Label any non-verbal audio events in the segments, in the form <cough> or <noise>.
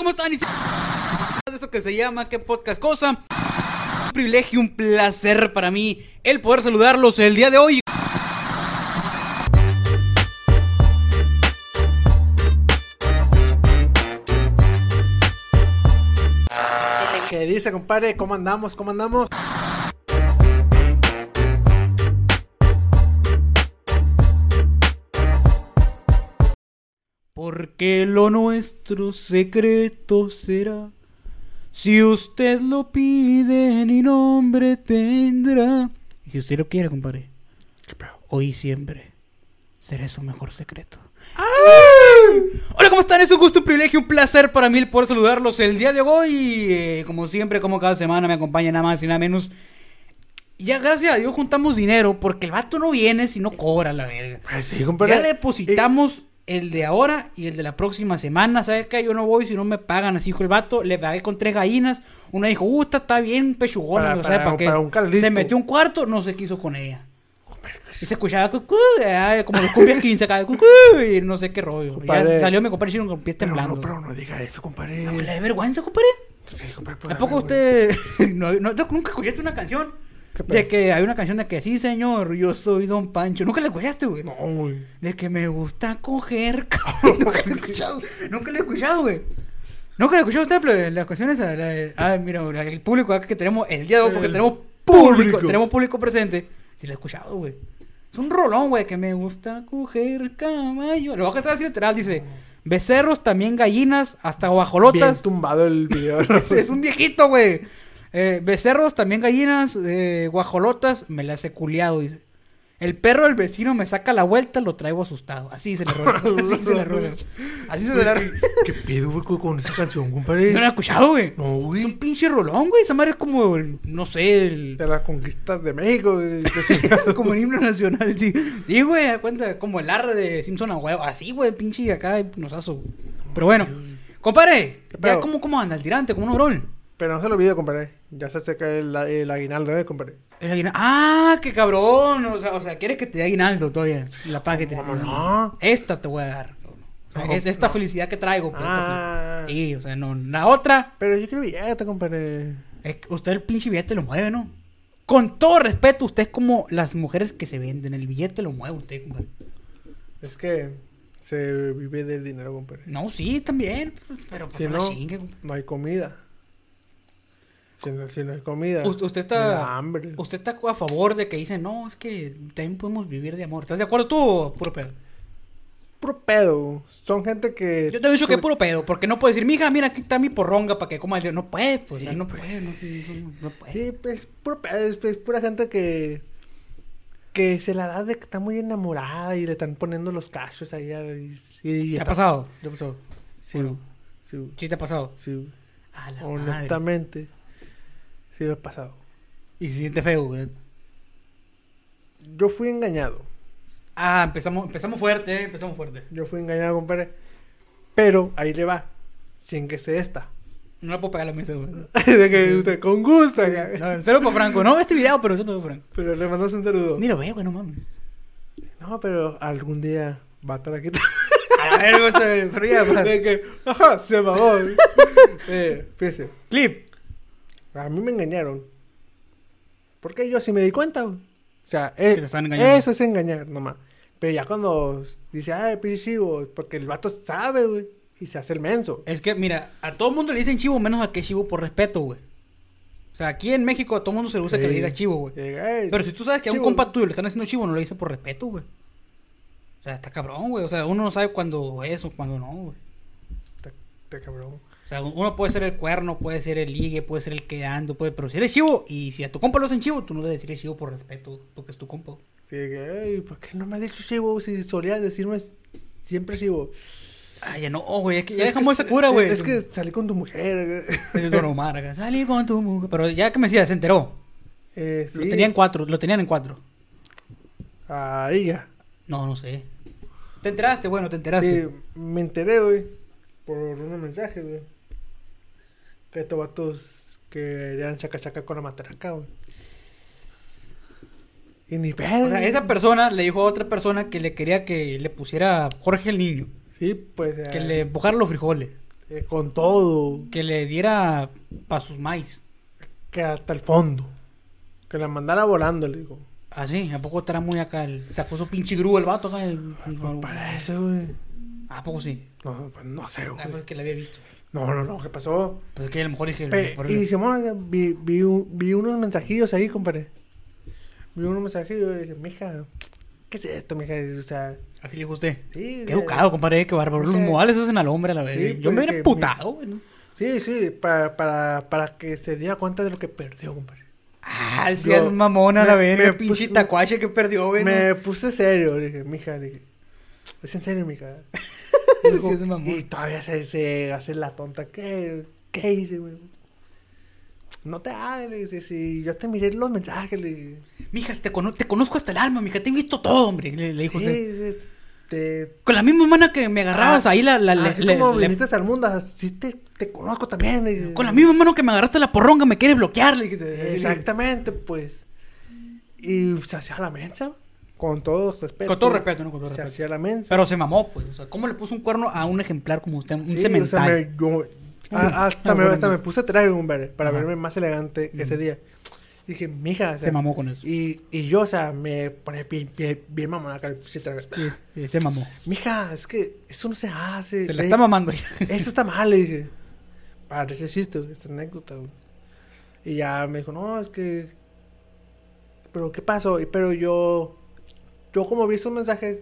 ¿cómo están? De eso que se llama ¿Qué podcast cosa? Un privilegio, un placer para mí el poder saludarlos el día de hoy. ¿Qué dice, compadre? ¿Cómo andamos? ¿Cómo andamos? Porque lo nuestro secreto será. Si usted lo pide, ni nombre tendrá. Y si usted lo quiere, compadre, hoy y siempre será su mejor secreto. Hola, ¿cómo están? Es un gusto, un privilegio, un placer para mí el poder saludarlos el día de hoy. Eh, como siempre, como cada semana, me acompaña nada más y nada menos. Ya, gracias a Dios, juntamos dinero porque el vato no viene si no cobra la verga. Pues sí, compadre. Ya le depositamos el de ahora y el de la próxima semana. ¿Sabes qué? Yo no voy si no me pagan. Así dijo el vato. Le pagué con tres gallinas. Una dijo, uh, está bien pechugona. Para- no sé para- para qué. para un caldito. Se metió un cuarto, no se quiso con ella. Y se escuchaba cucú, ay, como los cumbias 15 acá, cucú, y no sé qué rollo. Compadre. Ya salió mi compadre chino con pies temblando. no, pero no diga eso, compadre. No, ¿Le da vergüenza, compadre? Sí, compadre. ¿A pues, poco güey. usted <laughs> no, no- nunca escuchaste una canción? De que hay una canción de que sí, señor, yo soy Don Pancho. ¿Nunca la escuchaste, güey? No, güey. De que me gusta coger. <laughs> cabrón. nunca la he escuchado. Nunca la he escuchado, güey. Nunca la he escuchado usted, pero la canción esa. La de- ah, mira, el público acá que tenemos el día de hoy, porque El tenemos público, público. tenemos público presente. Sí, la he escuchado, güey. Es un rolón, güey, que me gusta coger caballo. Lo voy a cantar así literal, dice. Becerros, también gallinas, hasta Bien guajolotas. tumbado el video. <laughs> es, es un viejito, güey. Eh, becerros, también gallinas, eh, guajolotas, me las he culiado, dice. El perro del vecino me saca la vuelta, lo traigo asustado. Así se le rola. <laughs> Así se le rola. Así se le rola. <laughs> ¿Qué pedo, güey, con esa canción, compadre? No la he escuchado, güey. No, Es un güey. pinche rolón, güey. Esa madre es como, el- no sé, el, De las conquistas de México, güey. <laughs> como el himno nacional. Sí, sí güey, da cuenta, como el arre de Simpson a huevo. Así, güey, pinche acá, nosazo. Pero bueno, compadre, ¿Qué ya? ¿cómo, ¿cómo anda el tirante? ¿Cómo un brol? Pero no se lo olvide, compadre. Ya se acerca el, el aguinaldo, ¿eh, compadre? El aguina- Ah, qué cabrón. O sea, o sea, quieres que te dé aguinaldo todavía. La paga que te ¿Cómo no? Esta te voy a dar. O sea, No, es esta no. felicidad que traigo. pues, Ah. Sí, o sea, no. La otra, Pero yo quiero billete, compadre. es que usted el pinche billete lo mueve, ¿no? Con todo respeto, usted es como las mujeres que se venden. El billete lo mueve usted, compadre. Es que se vive del dinero, compadre. No, sí, también. pues, Pero pues, Si no, no, chingue, no hay comida. Si no, si no hay comida, Usted, está. hambre. Usted está a favor de que dicen, no, es que también podemos vivir de amor. ¿Estás de acuerdo tú o puro pedo? Puro pedo. Son gente que... Yo te he dicho que es puro pedo, porque no puedes decir, mija, mira, aquí está mi porronga para que coma el No puede, pues, no pues. puede, no, no, no puede. Sí, pues, puro pedo. Es, es pura gente que... Que se la da de que está muy enamorada y le están poniendo los cachos ahí. Y, y ¿Te ha está- pasado? ¿Te ha pasado? Sí, sí, Sí, te ha pasado. sí. A la madre. Sí me ha pasado. Y se siente feo, güey. Yo fui engañado. Ah, empezamos, empezamos fuerte, eh, empezamos fuerte. Yo fui engañado, compadre. Pero ahí le va. Chinguese esta. No la puedo pegar a la mesa, güey. <laughs> de que usted con gusto. acá. No, saludo para Franco. No, este video, pero saludo para Franco. Pero le mandas un saludo. Ni lo ve, güey, no mames. No, pero algún día va a estar aquí. A ver, vamos a ver, fría, de que, ajá, se mamó. <laughs> eh, fíjese. Clip. A mí me engañaron. Porque yo sí me di cuenta. O sea, eh, Que te están engañando. eso es engañar nomás. Pero ya cuando dice, ay, pinche chivo, porque el vato sabe, güey. Y se hace el menso. Es que, mira, a todo mundo le dicen chivo, menos a que chivo por respeto, güey. O sea, aquí en México a todo mundo se le gusta que le diga chivo, güey. Eh, "Ey, Pero si tú sabes que a un chivo". compa tuyo le están haciendo chivo, no le dice por respeto, güey. O sea, está cabrón, güey. O sea, uno no sabe cuándo es o cuándo no, güey. Te, te cabrón. O sea, uno puede ser el cuerno, puede ser el ligue, puede ser el quedando, puede... Pero si eres chivo y si a tu compa lo hacen chivo, tú no debes decirle chivo por respeto, porque es tu compa. Sí, que, "Ey, ¿por qué no me has dicho chivo si solía decirme siempre chivo? Ay, ya no, güey, es que ya Es dejamos que esa cura, güey. Es que salí con tu mujer. Es Don Omar Salí con tu mujer. Pero ya que me decía, se enteró. eh, Lo sí. tenían en cuatro, lo tenían en cuatro. Ahí ya. No, no sé. ¿Te enteraste? Bueno, te enteraste. Sí, me enteré, güey, por unos mensajes, güey. Que estos vatos querían chaca chaca con la matraca, güey. Y ni pedo. O sea, esa persona le dijo a otra persona que le quería que le pusiera Jorge el niño. Sí, pues. Que eh, le empujara los frijoles. eh, con todo, Que le diera pa' sus maíz. que hasta el fondo. Que la mandara volando, le digo. Así, ¿a poco estará muy acá? El, sacó su pinche grúa el vato acá. el- Parece, güey. ¿A poco sí? No, pues no sé, Ah, güey. pues que la había visto. No, no, no, ¿qué pasó? Pues es que a lo mejor dije. Pe- por- y Simón, vi, vi, un- vi unos mensajillos ahí, compadre. Vi unos mensajillos y dije, mija, ¿qué es esto, mija? O sea, Así le dijo usted. sí. Qué educado, compadre, qué bárbaro. Los Eh, modales hacen al hombre a la vez. sí, Yo me pues, hubiera que emputado, güey. ¿no? Sí, sí, para, para, para que se diera cuenta de lo que perdió, compadre. Ah, sí, Yo- es mamona la me- verga, me pinche tacuache que perdió, güey. Me puse serio, dije, mija, dije, es en serio, mija. <laughs> Sí, Dijo, es mamón. y todavía se, se hace la tonta, ¿qué, qué hice, güey? No te dice, si yo te miré los mensajes, le. Mija, te, cono- te conozco hasta el alma, mija, te he visto todo, hombre. Le, le dijo Sí, sí, te, Con la misma mano que me agarrabas Ah, ahí, la, la, le- así le- como viniste al mundo, así te, te conozco también. con la misma mano que me agarraste la porronga, me quieres bloquear. Le- Exactamente, pues. Y se hacía la mensa, con todo respeto. Con todo respeto, ¿no? Con todo Se respeto. hacía la mensa. Pero se mamó, pues. O sea, ¿cómo le puso un cuerno a un ejemplar como usted? Un Sí, o sea, cemental. me- yo- a- hasta, me, hasta me puse traje, hombre, para Ajá. verme más elegante ese día. Dije, mija, o sea, Se mamó con eso. Y, y yo, o sea, me ponía bien, bien, bien mamona acá, traje. Sí, se mamó. Mija, es que eso no se hace. Se la está mamando ya. <laughs> Esto está mal, le dije. Para ese chiste, esta anécdota, güey. Y ya me dijo, no, es que. Pero, ¿qué pasó? Pero yo. Yo, como vi esos mensajes,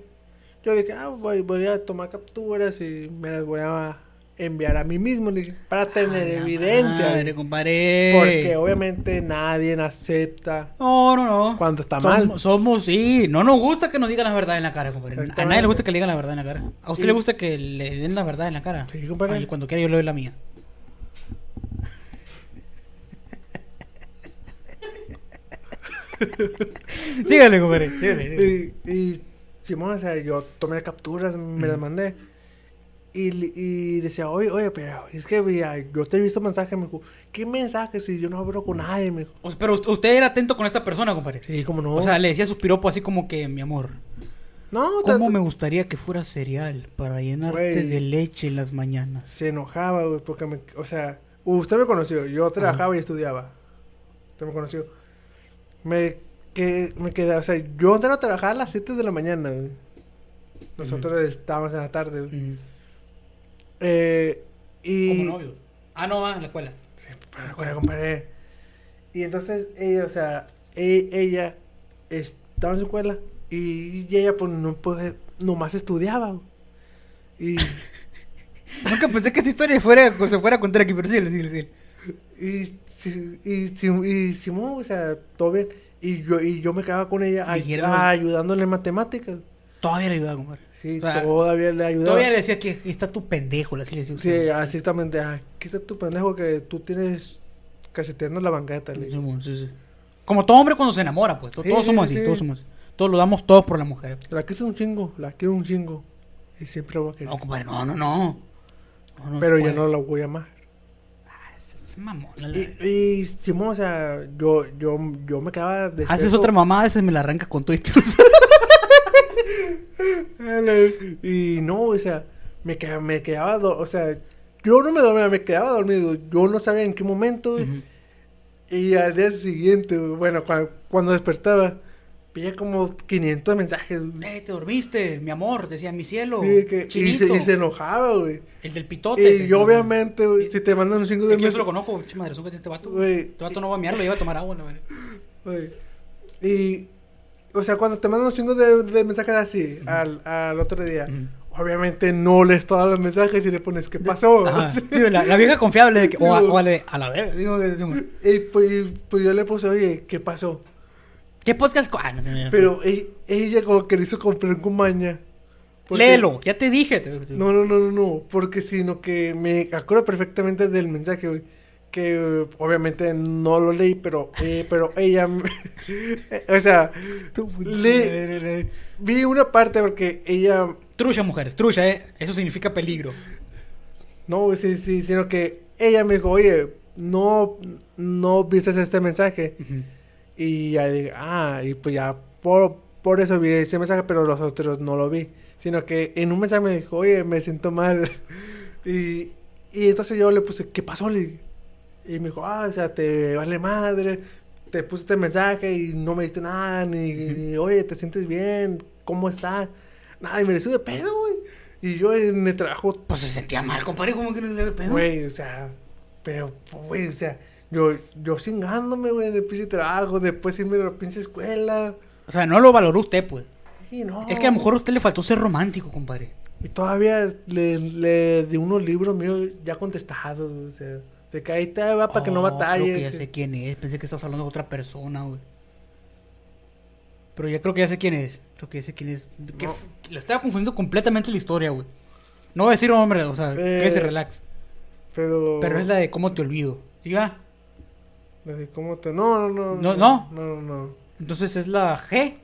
yo dije, ah, voy, voy a tomar capturas y me las voy a enviar a mí mismo, para tener evidencia. Madre, compadre. Porque obviamente nadie acepta No, no, no. cuando está somos, mal. Somos, sí. No nos gusta que nos digan la verdad en la cara, compadre. A nadie le gusta que le digan la verdad en la cara. ¿A usted le gusta que le den la verdad en la cara? Sí, compadre. Ay, cuando quiera yo le doy la mía. <laughs> sígale, compadre. Sígale, sígale. Y, y Simón, o sea, yo tomé capturas, me las mandé. Y, y decía, oye, oye, pero es que mira, yo te he visto mensajes, me dijo, ¿qué mensajes si yo no hablo con nadie? Me dijo, O sea, pero usted- era atento con esta persona, compadre. sí, como no. O sea, le decía sus piropos así como que, mi amor, no, ¿cómo me gustaría que fuera cereal para llenarte Güey. de leche en las mañanas? se enojaba, güey, porque me, o sea, usted me conoció, yo trabajaba y estudiaba. Usted me conoció. Me, que, me quedaba, o sea, yo entraba a trabajar a las 7 de la mañana, güey. Nosotros estábamos en la tarde, güey. Eh, y... Como novio. Ah, no, ah, en la escuela. Pero, compadre, compadre. Y entonces ella, o sea, e- ella estaba en su escuela y ella pues no puede, nomás estudiaba. güey. Y, <laughs> Nunca pensé que esta historia fuera, se fuera a contar aquí, pero sí, sí, sí. y, si- y, si- y Simón, o sea, todo bien. Y yo, y yo me quedaba con ella ay- Dijeron- ayudándole en matemáticas. Todavía le ayudaba, compadre. Sí, O sea, todavía le ayudaba. Todavía le decía que aquí está tu pendejo, le decía. Sí, así exactamente. Ah, quita tu pendejo que tú tienes cacheteando la banqueta. le Sí, digo. bueno, sí, sí. Como todo hombre cuando se enamora, pues. Todos Sí, sí, somos así, sí. todos somos así. Todos lo damos todos por la mujer. La quiero un chingo, la quiero un chingo. Y siempre voy a querer. No, compadre, no, no, no. No, no pero ya puede. no la voy a amar. Ah, Y, y Simón, o sea, yo, yo, yo me quedaba de Haces otra mamada, ese me la arranca con todo <laughs> y no, o sea, me quedaba, me quedaba, do- o sea, yo no me dormía, me quedaba dormido. Yo no sabía en qué momento. Y al día siguiente, bueno, cua- cuando, despertaba, veía como 500 mensajes. Eh, te dormiste, mi amor, decía mi cielo. Sí, que- y, se, y se enojaba, güey. El del pitote. Y yo, obviamente, güey, si te mandan un chingo de Es que yo se lo mensajes. conozco, che madre, que este vato. Güey. Este vato no va a mirar, lo lleva a tomar agua, la verdad. Güey. Y, o sea, cuando te mandan un chingo de, de mensajes así al, al otro día, Ujú. obviamente no lees todos los mensajes y le pones, ¿qué pasó? <laughs> Sí, la, la vieja confiable de que, o, a, o a la, a la verga. Digo, digo, Y pues, pues yo le puse, oye, ¿qué pasó? ¿Qué podcast? Ah, no sé. Pero ella, ella como que lo hizo comprar con maña. Porque- Léelo, ya te dije. No, no, no, no, no, porque sino que me acuerdo perfectamente del mensaje, güey. Que eh, obviamente no lo leí, pero, eh, pero ella, me- <laughs> o sea, le, vi una parte porque ella, Trucha, mujeres, trucha, ¿eh? Eso significa peligro. no, sí, sí, sino que ella me dijo, oye, no, no viste este mensaje. Y ya dije, ah, y pues ya, por, por eso vi ese mensaje, pero los otros no lo vi. Sino que en un mensaje me dijo, oye, me siento mal. <laughs> y, Y entonces yo le puse, ¿qué pasó? Le. Y me dijo, ah, o sea, te vale madre. Te puse este mensaje y no me diste nada. Ni, ni, oye, ¿te sientes bien? ¿Cómo estás? Nada, y me decía de pedo, güey. Y yo en el trabajo, Pues se sentía mal, compadre, como que no le pedo. güey, o sea, pero, güey, o sea, yo, yo chingándome, güey, en el pinche trabajo, después irme a la pinche escuela. O sea, no lo valoró usted, pues. Y no. Es que a lo mejor a usted le faltó ser romántico, compadre. Y todavía le, le di unos libros míos ya contestados, o sea, de que ahí te va para que no Oh, batalles. Creo que ya sé quién es. Pensé que estás hablando de otra persona, güey. Pero ya creo que ya sé quién es. Creo que ya sé quién es. Que No. estaba confundiendo completamente la historia, güey. No voy a decir hombre, o sea, Eh, que se relax. Pero. Pero es la de cómo te olvido. ¿Sí va? La de ¿Cómo te.? No, no, no. No, No, no, no. Entonces es la G.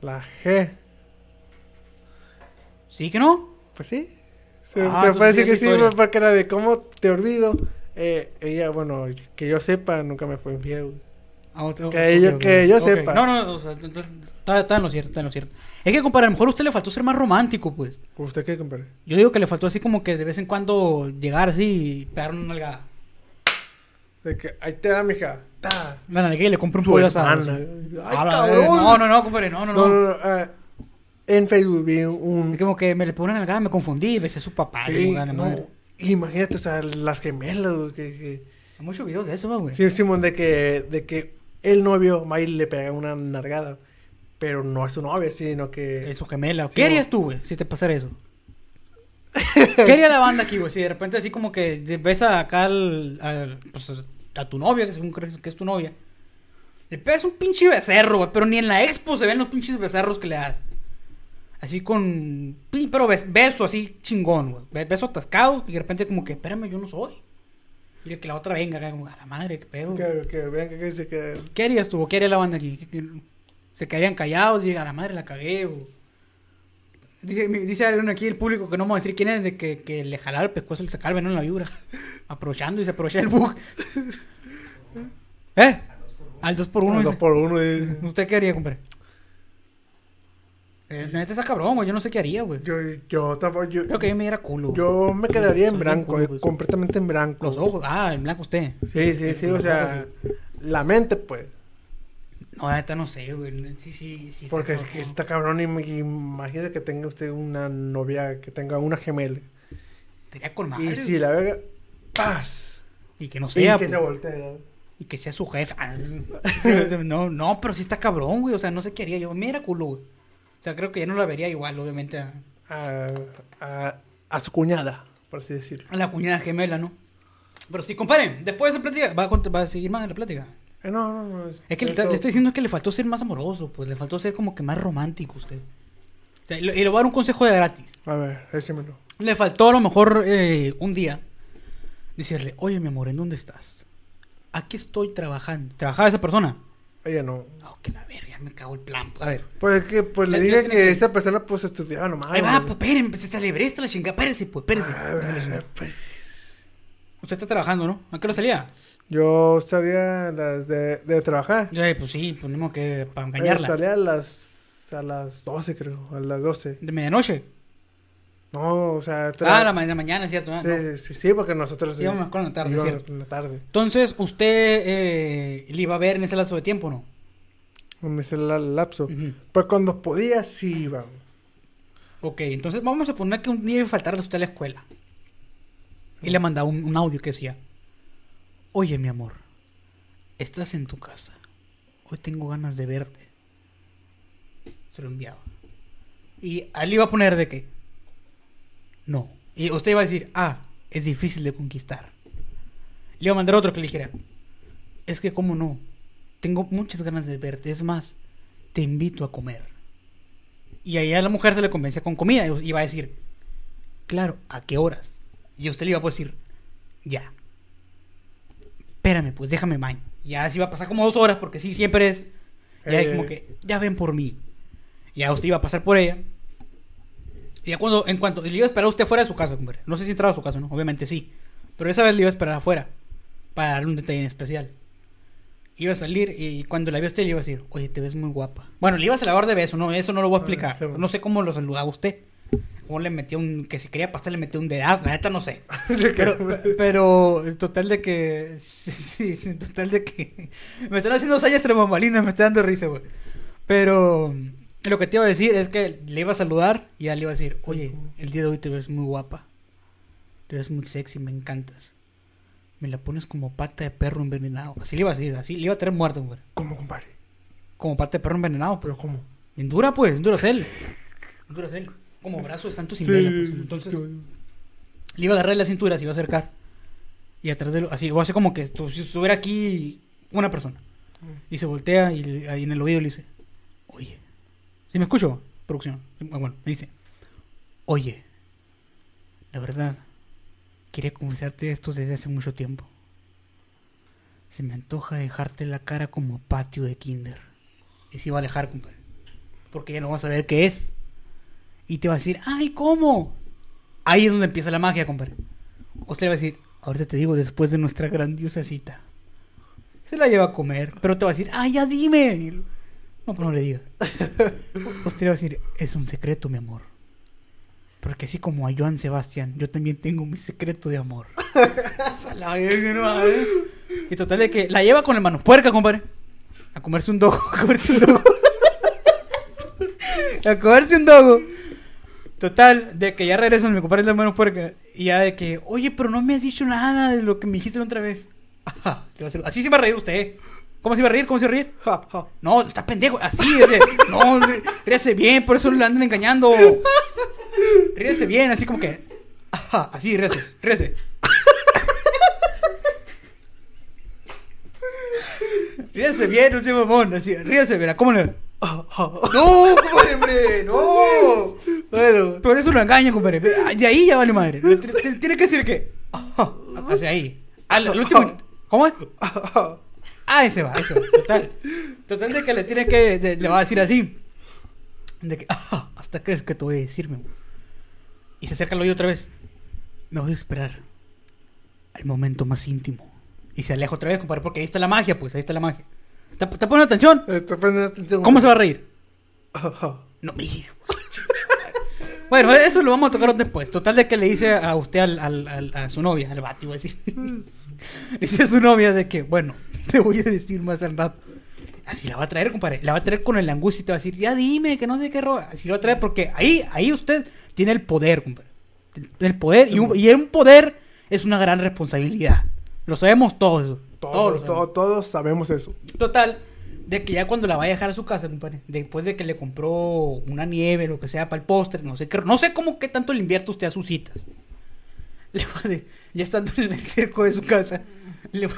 La G. ¿Sí que no? Pues sí. Se, Ah, entonces parece sí que sí, porque era de cómo te olvido. Eh, ella, bueno, que yo sepa, nunca me fue infiel. Ah, ok, Que ok, yo- ok, que yo sepa. No, no, no, o sea, entonces está, está en lo cierto, está en lo cierto. Es que, compadre, a lo mejor a usted le faltó ser más romántico, pues. ¿Usted qué, compadre? Yo digo que le faltó así como que de vez en cuando llegar así y pegar una nalgada. De que ahí te da, mija. Ta. La nalga y le compro un pollo asado. Ay, A la cabrón. No, no, no, compadre, no, no, No, no. no, ah, en Facebook vi un. Es como que me le pone una nalgada, me confundí, besé a su papá. Sí, chingada no, madre. Imagínate, o sea, las gemelas, güey, que, que- Hay muchos videos de eso, ¿no, güey. Sí, Simón, de que, de que el novio va y le pega una nargada. Pero no es su novia, sino que... Es su gemela. Sí, ¿Qué harías güey. tú, güey, si te pasara eso? <laughs> ¿Qué haría la banda aquí, güey? Si de repente así como que ves a acá al, al- pues, a tu novia, que según crees que es tu novia. Le pegas un pinche becerro, güey. Pero ni en la expo se ven los pinches becerros que le das. Así con... Pero bes- beso así chingón, güey. Be- Beso atascado y de repente como que, espérame, yo no soy. Y que la otra venga acá como, a la madre, qué pedo. Que, que vean que dice que... ¿Qué harías tú? ¿Qué haría la banda aquí? ¿Qué- qué- ¿Se quedarían callados y a la madre la cagué? O... Dice, dice alguien aquí el público que no vamos a decir quién es, de que, que le jalaba el pescuezo y le sacaba el veneno en la vibra. Aprovechando y se aprovecha el bug. ¿Eh? Al 2 por 1 Dos por uno. dice. ¿Usted qué haría, compadre? Eh, neta está cabrón, güey. Yo no sé qué haría, güey. Yo, yo tampoco... Yo, Creo que yo me diera culo. yo me quedaría en blanco, culo, eh, completamente en blanco. Los ojos. Ah, en blanco usted. Sí, sí, sí, o sea... La mente, pues. No, neta no sé, güey. Sí, sí, sí. Porque es que está cabrón. im- Imagínese que tenga usted una novia que tenga una gemela. Estaría con madre. Y si la verga... ¡Paz! Y que no Y sea. que pues. se voltea. Y que sea su jefe. Ah, <laughs> no, no, pero sí está cabrón, güey. O sea, no sé qué haría yo. Me era culo, güey. O sea, creo que ya no la vería igual, obviamente, a, A, a, a su cuñada, por así decirlo. a la cuñada gemela, ¿no? Pero sí, compadre, después de esa plática, ¿va a, va a seguir más en la plática? Eh, no, no, no. Es que le, le estoy diciendo que le faltó ser más amoroso, pues le faltó ser como que más romántico usted. O sea, y, le- voy a dar un consejo de gratis. A ver, decímelo. Le faltó a lo mejor eh, un día decirle, oye, mi amor, ¿en dónde estás? Aquí estoy trabajando. ¿Trabajaba esa persona? Ella no. Oh, que la verga, me cago el plan. A ver. Pues es que pues le dije que, esa persona pues estudiaba nomás. Ahí va, pues espérenme, pues se celebré la chingada. Espérese, pues, espérese. A Espérese la ver, chingada. pues, Usted está trabajando, ¿no? ¿A qué hora salía? Yo salía a las de, de trabajar. Eh, pues sí, ponemos que para Eh, engañarla. salía a las a las 12 creo, a las 12. De medianoche. No, o sea, Ah, la ma- de mañana, ¿cierto? Ah, Sí, no. sí, sí, porque nosotros íbamos con la tarde, cierto. la tarde. Entonces, ¿usted eh, le iba a ver en ese lapso de tiempo, no? En ese la- lapso. Pues cuando podía sí iba. Ok, entonces vamos a poner que un día iba a faltarle a usted a la escuela. Y le mandaba un, un audio que decía, oye mi amor, estás en tu casa. Hoy tengo ganas de verte. Se lo enviaba. Y a él le iba a poner de que, no. Y usted iba a decir, ah, es difícil de conquistar. Le iba a mandar otro que le dijera, es que cómo no, tengo muchas ganas de verte. Es más, te invito a comer. Y ahí a la mujer se le convencía con comida. Y iba a decir, claro, ¿a qué horas? Y usted le iba a decir, ya. Espérame, pues déjame maña. Ya se iba a pasar como dos horas, porque sí, siempre es. Ya Eh. como que, ya ven por mí. Ya usted iba a pasar por ella. Y ya cuando, en cuanto, le iba a esperar a usted fuera de su casa, compadre. No sé si entraba a su casa, ¿no? Obviamente sí. Pero esa vez le iba a esperar afuera. Para darle un detalle en especial. Iba a salir y cuando la vio usted le iba a decir, oye, te ves muy guapa. Bueno, le ibas a lavar de beso, no, eso no lo voy a Ah, explicar. No sé cómo lo saludaba usted. Mejor le metía un, que si quería pasar le metía un dedazo, la neta no sé. <laughs> Pero, <laughs> pero, total de que, <laughs> sí, sí, total de que, me están haciendo sayas tremambalinas, me está dando risa, güey. Pero, lo que te iba a decir es que le iba a saludar y ya le iba a decir, oye, el día de hoy te ves muy guapa. Te ves muy sexy, me encantas. Me la pones como pata de perro envenenado. Así le iba a decir, así le iba a tener muerto, güey. ¿Cómo, compadre? Como pata de perro envenenado, pero ¿Pero cómo? en dura, pues, en Duracell. En Duracell. Como brazo de santo sin vela, pues. Entonces, le iba a agarrar la cintura, se iba a acercar. Y atrás de lo, así, o hace como que si estuviera aquí una persona. Y se voltea y ahí en el oído le dice, oye, ¿sí me escucho? Producción. Ah, Bueno, me dice, oye, la verdad, quería confesarte esto desde hace mucho tiempo. Se me antoja dejarte la cara como patio de kinder. Y se iba a alejar, compadre. Porque ya no vas a ver qué es. Y te va a decir, ay, ¿cómo? Ahí es donde empieza la magia, compadre. Usted le va a decir, ahorita te digo, después de nuestra grandiosa cita. Se la lleva a comer, pero te va a decir, ay, ya dime. Y No, pero no le diga. <laughs> Usted le va a decir, es un secreto, mi amor. Porque así como a Joan Sebastián, yo también tengo mi secreto de amor. <laughs> Y total de que la lleva con el mano puerca, compadre. A comerse un dogo, a comerse un dogo. <laughs> a comerse un dogo. Total, de que ya regresan mi compadre de mano puerca. Y ya de que, oye, pero no me has dicho nada de lo que me dijiste la otra vez. Ajá, le así se va a reír usted. ¿Cómo se iba a reír? ¿Cómo se iba a reír? Ja, ja. No, está pendejo. Así, de- no, rí- ríase bien, por eso lo andan engañando. Ríese bien, así como que. Ajá, así, ríese, ríese. Ríese bien, no sea mamón, así, ríese, verá, ¿cómo le.? <laughs> ¡No, compadre, hombre! ¡No! Bueno, Por eso lo engaña, compadre. De ahí ya vale madre. Le- t- t- Tiene que decir que. Hacia ahí. Al, al último. ¿Cómo es? Ah, ese va, ese va. Total. Total de que le tiene que. de- le va a decir así. De que. "Ah, hasta crees que te voy a decirme. Y se acerca al oído otra vez. Me voy a esperar. Al momento más íntimo. Y se aleja otra vez, compadre, porque ahí está la magia, pues, ahí está la magia. ¿Te, te poniendo atención? Está poniendo atención. ¿Cómo se va a reír? No me <laughs> Bueno, eso lo vamos a tocar después. Total de que le dice a usted al, al- al- a su novia, al vato, iba a decir. <laughs> Le dice a su novia de que, bueno, <laughs> te voy a decir más al rato. Así la va a traer, compadre. La va a traer con el angustia y te va a decir, ya dime, que no sé qué roba. Así la va a traer porque ahí, ahí usted tiene el poder, compadre. El poder. Y un, y un poder es una gran responsabilidad. Lo sabemos todos. Todos Todos, sabemos. todos, todos sabemos eso. Total, de que ya cuando la vaya a dejar a su casa, compadre, después de que le compró una nieve, lo que sea, para el postre, no sé qué, no sé cómo qué tanto le invierte usted a sus citas. <laughs> Le va de- ya estando en el cerco de su casa, le va,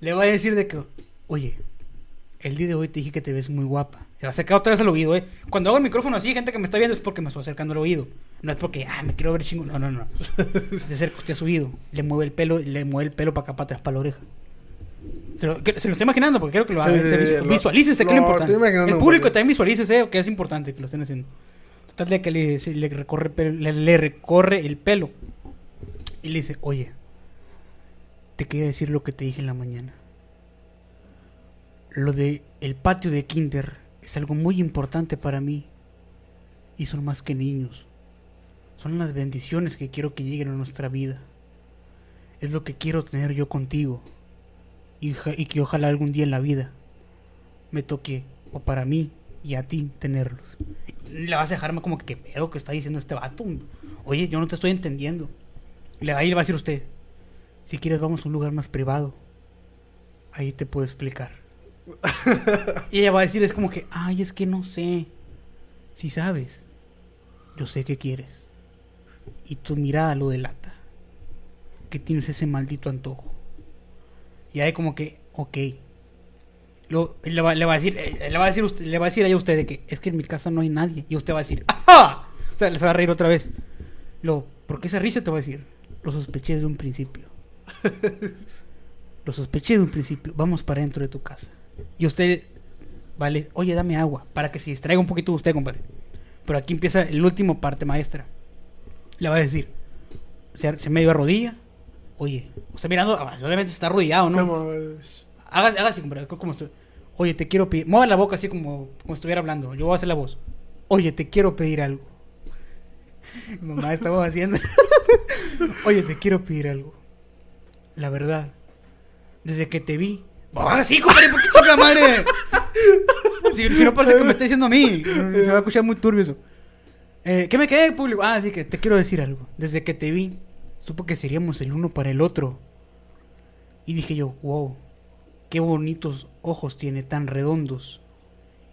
le va a decir de que, oye, el día de hoy te dije que te ves muy guapa. Se va a acercar otra vez al oído, eh. Cuando hago el micrófono así, gente que me está viendo es porque me estoy acercando al oído. No es porque, ah, me quiero ver chingo. No, no, no. <laughs> Se acerca usted a su oído, le mueve el pelo, le mueve el pelo para acá, para atrás, para la oreja. Se lo, que- se lo estoy imaginando porque quiero que lo Sí, haga. se sí, visu- lo- visualícese, que es lo importante. El público también visualícese, que es importante que lo estén haciendo. Total de que le, se le recorre, le recorre el pelo. Y le dice, oye, te quería decir lo que te dije en la mañana. Lo de el patio de Kinder es algo muy importante para mí. Y son más que niños. Son las bendiciones que quiero que lleguen a nuestra vida. Es lo que quiero tener yo contigo. Y, y que ojalá algún día en la vida me toque, o para mí y a ti, tenerlos. Le vas a dejar como que qué pedo que está diciendo este vato. Oye, yo no te estoy entendiendo. Ahí le va a decir usted, si quieres vamos a un lugar más privado. Ahí te puedo explicar. <laughs> y ella va a decir, es como que, ay, es que no sé. Si sabes, yo sé que quieres. Y tu mirada lo delata. Que tienes ese maldito antojo. Y ahí como que, ok. Lo, le, va, le va a decir, eh, le va a decir usted, le va a decir a usted de que es que en mi casa no hay nadie. Y usted va a decir, ¡ajá! O sea, se va a reír otra vez. Lo, ¿por qué esa risa te va a decir? Lo sospeché de un principio. <laughs> Lo sospeché de un principio. Vamos para dentro de tu casa. Y usted, vale, oye, dame agua. Para que se distraiga un poquito usted, compadre. Pero aquí empieza el último parte maestra. Le va a decir, se, se medio arrodilla. Oye, usted mirando, ah, obviamente está arrodillado, ¿no? Hágase, hágase, compadre, como estoy. Oye, te quiero pedir. Mueva la boca así como, como estuviera hablando. Yo voy a hacer la voz. Oye, te quiero pedir algo. <laughs> Mamá, estamos haciendo. <laughs> Oye, te quiero pedir algo. La verdad, desde que te vi. ¡Ah, sí, compadre! ¿Por qué chica madre? Si, si no parece que me está diciendo a mí. <laughs> Se va a escuchar muy turbio eso. Eh, ¿Qué me quedé, público? Ah, sí, que te quiero decir algo. Desde que te vi, supo que seríamos el uno para el otro. Y dije yo, wow, qué bonitos ojos tiene, tan redondos.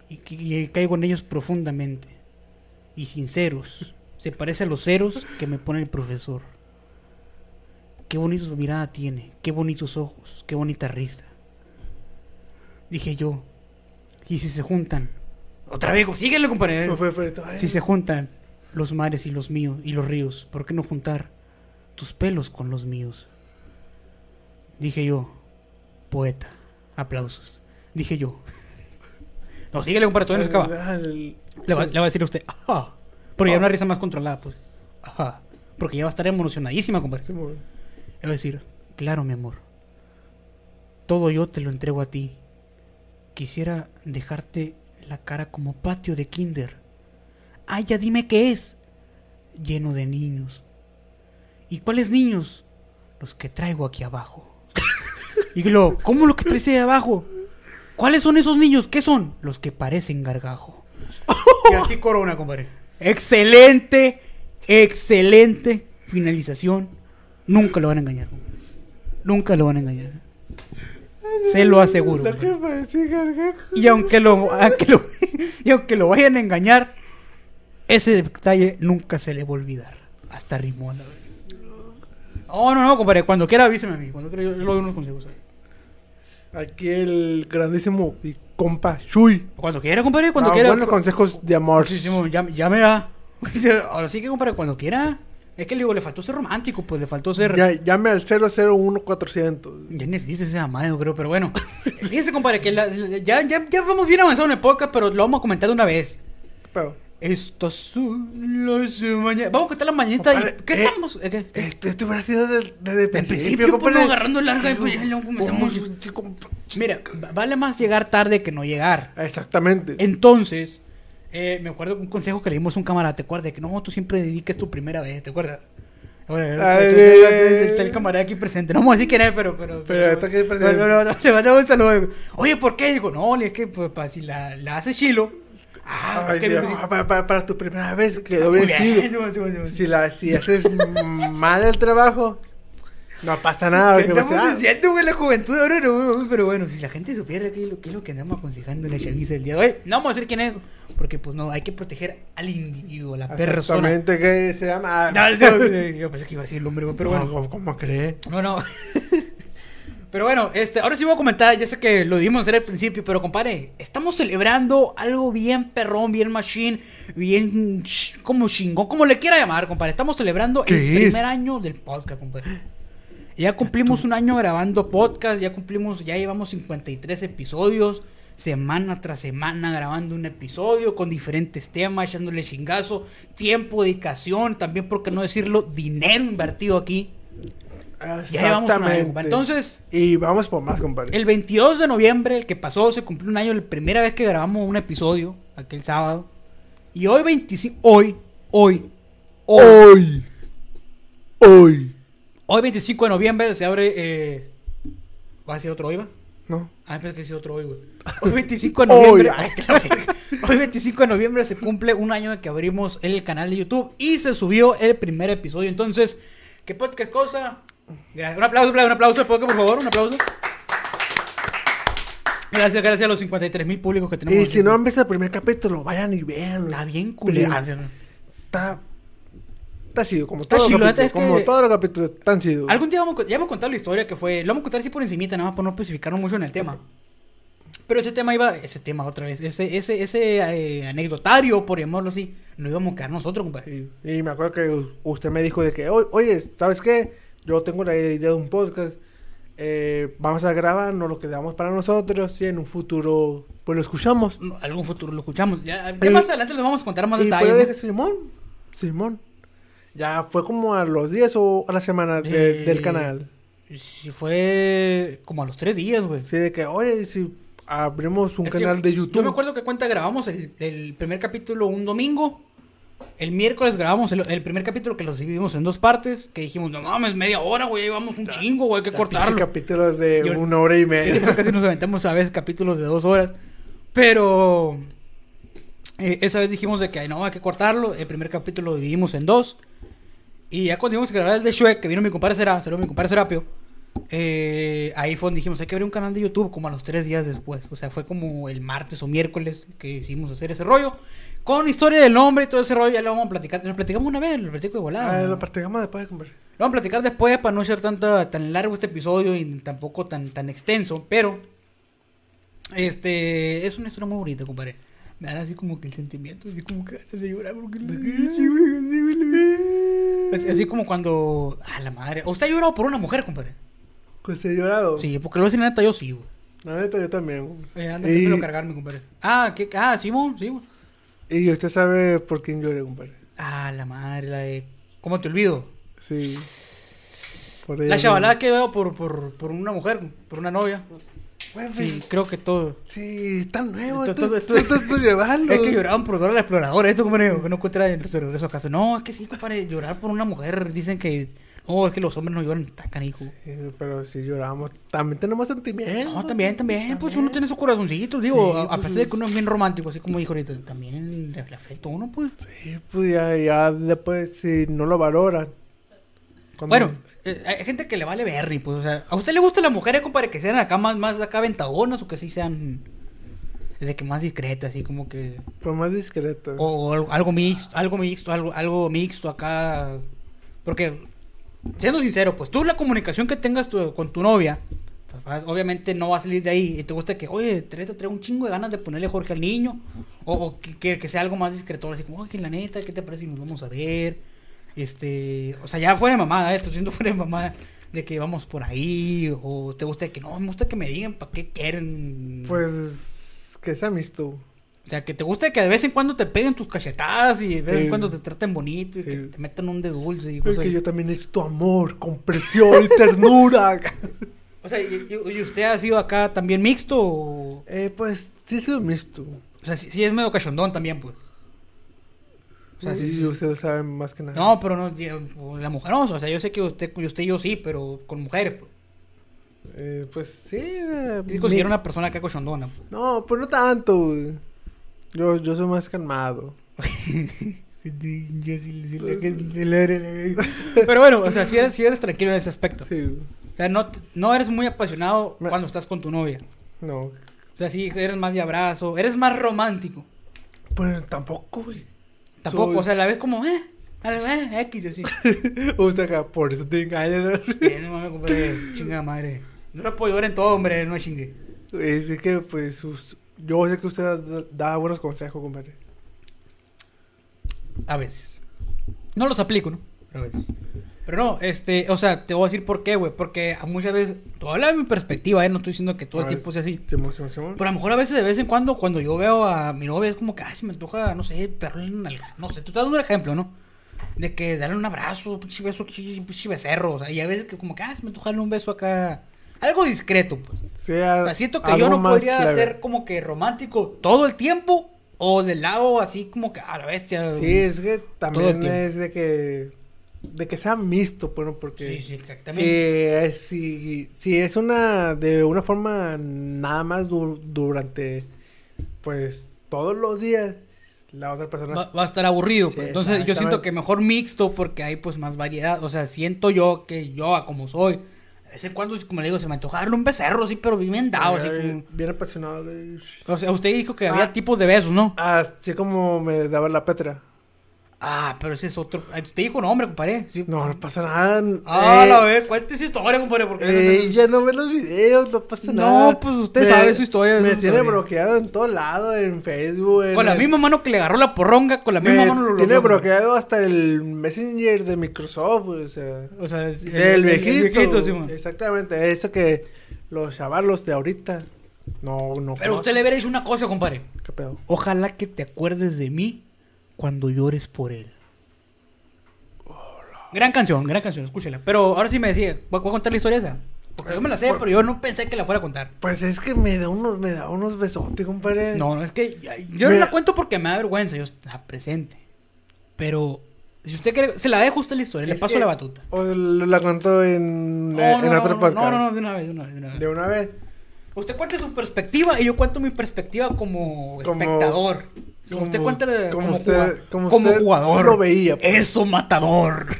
Y, que- y caigo en ellos profundamente. Y sinceros. Se parece a los ceros que me pone el profesor. Qué bonita mirada tiene, qué bonitos ojos, qué bonita risa. Dije yo, y si se juntan, otra vez, síguele, compadre. Fue- fue- fue- ay, Si se juntan los mares y los míos y los ríos, ¿por qué no juntar tus pelos con los míos? Dije yo, poeta, aplausos. Dije yo. <laughs> No, síguele, compadre, todavía no se acaba. al- Le va, le va a decir a usted, ajá. Pero ya una risa más controlada, pues. Ajá. Porque ya va a estar emocionadísima, compadre. Sí, Le va a decir, claro, mi amor. Todo yo te lo entrego a ti. Quisiera dejarte la cara como patio de kinder. Ay, ya dime qué es. Lleno de niños. ¿Y cuáles niños? Los que traigo aquí abajo. <laughs> y luego, ¿cómo lo que traes ahí abajo? ¿Cuáles son esos niños? ¿Qué son? Los que parecen gargajo. <laughs> y así corona, compadre. Excelente, excelente finalización. Nunca lo van a engañar. Nunca lo van a engañar. Se lo aseguro. Y aunque lo, aunque lo- y aunque lo vayan a engañar, ese detalle nunca se le va a olvidar. Hasta rimó a la vez. Oh, no, no, compadre. Cuando quiera avíseme a mí. Cuando quiera yo, yo le doy unos consejos ahí. Aquí el grandísimo y compa Shui. Cuando quiera, compadre. Cuando Ah, quiera. Buenos consejos de amor. Muchísimo, ya, ya me da. <laughs> Ahora sí que, compadre, cuando quiera. Es que le digo, le faltó ser romántico, pues le faltó ser. Ya, llame al 001-400. Ya ni existe ese amado, yo creo, pero bueno. <laughs> Fíjense, compadre, que la- ya, ya, ya vamos bien avanzado en el podcast, pero lo vamos a comentar de una vez. Pero, Estas son las mañanas. Vamos a contar la mañanita Compadre, y. ¿Qué eh, estamos? ¿Eh, ¿Qué? Este, este hubiera sido desde, desde el principio, principio, pues, compadre. no, agarrando larga y pues ya luego comenzamos. Mira, va- vale más llegar tarde que no llegar. Exactamente. Entonces, eh, me acuerdo un consejo que le dimos a un camarada, ¿te acuerdas? Que no, tú siempre dediques tu primera vez, ¿te acuerdas? Ahora, está el camarada aquí presente. No vamos a decir quién es, pero. Pero, Pero está aquí presente. No, no, no, le mandamos un saludo. Oye, ¿por qué? Digo, no, es que pues, pa- si la, la hace chilo. Ah, Ay, sí, ah, para, para- para tu primera vez quedó bien <laughs> chido. Si, la, si haces <laughs> mal el trabajo, no pasa nada. ¿Qué porque estamos pues, ah, diciendo, güey? La juventud ahora no, pero bueno, si la gente supiera qué es lo, qué es lo que andamos aconsejando en la chaviza del día de hoy, no vamos a decir quién es, porque pues no, hay que proteger al individuo, a la persona. Exactamente, que se llama. No, no, yo pensé que iba a decir el nombre, güey, pero No, bueno. ¿cómo, cómo cree? No, no. <laughs> Pero bueno, este, ahora sí voy a comentar, ya sé que lo dimos hacer al principio, pero compadre, estamos celebrando algo bien perrón, bien machine, bien ch- como chingón, como le quiera llamar, compadre. Estamos celebrando el primer año del podcast, compadre. Ya cumplimos un año grabando podcast, ya cumplimos, ya llevamos 53 episodios, semana tras semana grabando un episodio con diferentes temas, echándole chingazo, tiempo, dedicación, también, por qué no decirlo, dinero invertido aquí. Ya llevamos un año, compadre. Entonces, Y vamos por más, compadre. el 22 de noviembre, el que pasó, se cumplió un año, la primera vez que grabamos un episodio, aquel sábado. Y hoy 25, hoy, hoy, hoy, Hoy. Hoy. Hoy 25 de noviembre se abre, eh, ¿va a decir otro hoy, va? No. Ah, pensé que decía otro hoy, güey. <laughs> Hoy 25 de noviembre, Hoy. ay, que la verga. hoy 25 de noviembre se cumple un año de que abrimos el canal de YouTube y se subió el primer episodio. Entonces, ¿qué podcast cosa? Gracias. Un aplauso, un aplauso, por favor, un aplauso. Gracias, gracias a los 53 mil públicos que tenemos. Y si no han visto el primer capítulo, vayan y vean. Está bien culero. Está. Está chido, como todo chido, capítulo. es Como que- todos los capítulos, están chidos. Algún día vamos, ya hemos contado la historia que fue. Lo vamos a contar así por encimita, nada más por no especificarnos mucho en el tema. Pero ese tema iba. Ese tema otra vez. Ese, ese, ese eh, anecdotario, por llamarlo así. No íbamos a quedar nosotros, compadre. Y, y me acuerdo que usted me dijo de que, "Oy- oye, ¿sabes qué? Yo tengo la idea de un podcast. eh, vamos a grabar, nos lo quedamos para nosotros y en un futuro, pues lo escuchamos. No, Algún futuro lo escuchamos. Ya, ya Y- más adelante les vamos a contar más y detalles. ¿no? Simón, Simón. Ya fue como a los 10 o a la semana de- Eh, del canal. Sí, fue como a los tres días, güey. Sí, de que, oye, si abrimos un Es que canal de Yo me YouTube. acuerdo que cuenta grabamos el, el primer capítulo un domingo. El miércoles grabamos el, el primer capítulo que lo dividimos en dos partes. Que dijimos, no mames, media hora, güey, llevamos un chingo, güey, hay que cortarlo. capítulos de una hora y media. <laughs> casi nos aventamos a veces capítulos de dos horas. Pero eh, esa vez dijimos de que "Ay, no, hay que cortarlo. El primer capítulo lo dividimos en dos. Y ya cuando íbamos a grabar el de Shrek, que vino mi compadre Sera, se mi compadre Serapio. eh, ahí fue donde dijimos, hay que abrir un canal de YouTube como a los tres días después. O sea, fue como el martes o miércoles que hicimos hacer ese rollo. Con historia del nombre y todo ese rollo, ya lo vamos a platicar. Lo platicamos una vez, lo platico de volada. Ah, ¿no? lo practicamos después, compadre. Lo vamos a platicar después para no ser tanta, tan largo este episodio y tampoco tan, tan extenso, pero este es una historia muy bonita, compadre. Me dan así como que el sentimiento, así como que ganas de llorar porque así, así como cuando a la madre. ¿Usted ha llorado por una mujer, compadre? Pues he llorado. Sí, porque lo decir neta, yo sí, güey. La neta, yo también. güey. Eh, anda, Y- déjelo cargarme, compadre. Ah, ¿qué? Ah, Simón, sí, güey. Y usted sabe por quién lloré, compadre. Ah, la madre, la de. ¿Cómo te olvido? Sí. Por La chavalada que veo por, por, por una mujer, por una novia. Sí, creo que todo. Sí, está nuevo. Esto- Esto, esto- esto, esto, llevando. Es que lloraban por Dora la exploradora, esto como que no encuentra en su regreso a casa. No, es que sí, compadre, llorar por una mujer, dicen que. No, es que los hombres no lloran, está canijo. Sí, pero si lloramos, también tenemos sentimientos. No, también, también, pues uno tiene su corazoncito, digo, Sí, a, pues, pesar de que uno es bien romántico, así como dijo ahorita, también le afecta a uno, pues. Sí, pues ya, ya después, si no lo valoran. Cuando- Bueno, eh, hay gente que le vale berry, pues, o sea, ¿a usted le gustan las mujeres, compadre, que sean acá más, más acá ventagonas o que sí sean de que más discretas, así como que... Pero más discreto. O, o algo- algo mixto, algo mixto, algo, algo mixto acá. Porque, siendo sincero, pues tú la comunicación que tengas tu- con tu novia, pues, obviamente no va a salir de ahí. Y te gusta que, oye, te trae un chingo de ganas de ponerle Jorge al niño. O, o que, que- que sea algo más discreto, así como, oye, la neta, ¿qué te parece si nos vamos a ver? Este, o sea, ya fuera de mamada, esto siendo fuera de mamada, de que vamos por ahí. O te gusta que, no, me gusta que me digan para qué quieren. Pues que sea misto. O sea, que te guste que de vez en cuando te peguen tus cachetadas y de vez en cuando te traten bonito y que te metan un de dulce y Es cosas que yo también necesito amor, compresión y ternura. <laughs> O sea, ¿y, usted ha sido acá también mixto? O, eh, pues sí es misto. o sea, sí, sí es medio cachondón también, pues. O sea, sí, sí, sí. ustedes saben más que nada. No, pero no, o la mujer no. O sea, yo sé que usted, usted y yo sí, pero con mujeres, pues. Eh, pues sí. eh, Sí considero mi- una persona acá cochondona. pues. No, pues no tanto. güey. Yo, yo soy más calmado. Pero bueno, o sea, si eres, sí eres tranquilo en ese aspecto. Sí. O sea, no, no eres muy apasionado Me- cuando estás con tu novia. no. O sea, sí, eres más de abrazo, eres más romántico. Pues tampoco, güey. Tampoco, o sea, la ves como, eh, eh, X, así. <laughs> Usted acá, por eso te engañan. Eh, no mames, compadre, chingada madre. No la puedo llorar en todo, hombre, no chingue. Es que, pues, yo sé que usted da, da buenos consejos, compadre. A veces. No los aplico, ¿no? Pero a veces. Pero no, este, o sea, te voy a decir por qué, güey. Porque a muchas veces, tú hablas de mi perspectiva, ¿eh? No estoy diciendo que todo el A tiempo sea así. Simón, Simón, Simón. Pero a lo mejor a veces, de vez en cuando, cuando yo veo a mi novia, es como que, ay, se me antoja, no sé, perro en nalga. No sé, tú estás dando un ejemplo, ¿no? De que darle un abrazo, pinche beso, pinche becerro. O sea, y a veces que como que, ah, se me antoja darle un beso acá. Algo discreto, pues. O sea, siento que yo no podría leve. ser como que romántico todo el tiempo. O del lado así como que a la bestia. Sí, es que el también es de que... De que sea mixto, bueno, porque... Sí, sí, Si exactamente. es, si, si es una... De una forma nada más du- durante... Pues, todos los días... La otra persona... Va, va a estar aburrido. Sí, pues. Entonces yo siento que mejor mixto porque hay pues más variedad. O sea, siento yo que yo, a como soy, de vez en cuando, como le digo, se me antoja darle un becerro, sí, pero bien dado. Así Bien, como... bien apasionado. O sea, usted dijo que Ah. había tipos de besos, ¿no? Así como me daba la Petra. Ah, pero ese es otro. Usted dijo nombre, compadre. Sí. No, no pasa nada. Ah, eh, a ver, cuéntese esa historia, compadre. Porque eh, ya no ve los videos, no pasa No, nada. pues usted sabe su historia, Me tiene sabe. bloqueado en todo lado, en Facebook. en Con la el- misma mano que le agarró la porronga, con la me misma mano lo Tiene bloqueado hasta el Messenger de Microsoft, o sea. O sea, el, El, viejito. sí, man. Exactamente, eso que los chavalos de ahorita no, no Pero usted le hubiera dicho una cosa, compadre. ¿Qué pedo? Ojalá que te acuerdes de mí cuando llores por él. Gran canción, gran canción, escúchela. Pero ahora sí me decía, ¿voy a contar la historia esa? Porque yo me la sé, Por- pero yo no pensé que la fuera a contar. Pues es que me da unos, me da unos besotes, compadre. No, no, es que yo Me- no la cuento porque me da vergüenza, yo estaba presente. Pero, si usted quiere, se la dejo usted la historia, le paso la batuta. O la contó en, No, en no, otro no, podcast. No, no, no, de una vez, de una vez. De una vez. De una vez. Usted cuenta su perspectiva y yo cuento mi perspectiva como, Como- espectador. Como- usted cuenta de- como como, usted- como como usted jugador. lo veía, pues. Eso, matador. <laughs>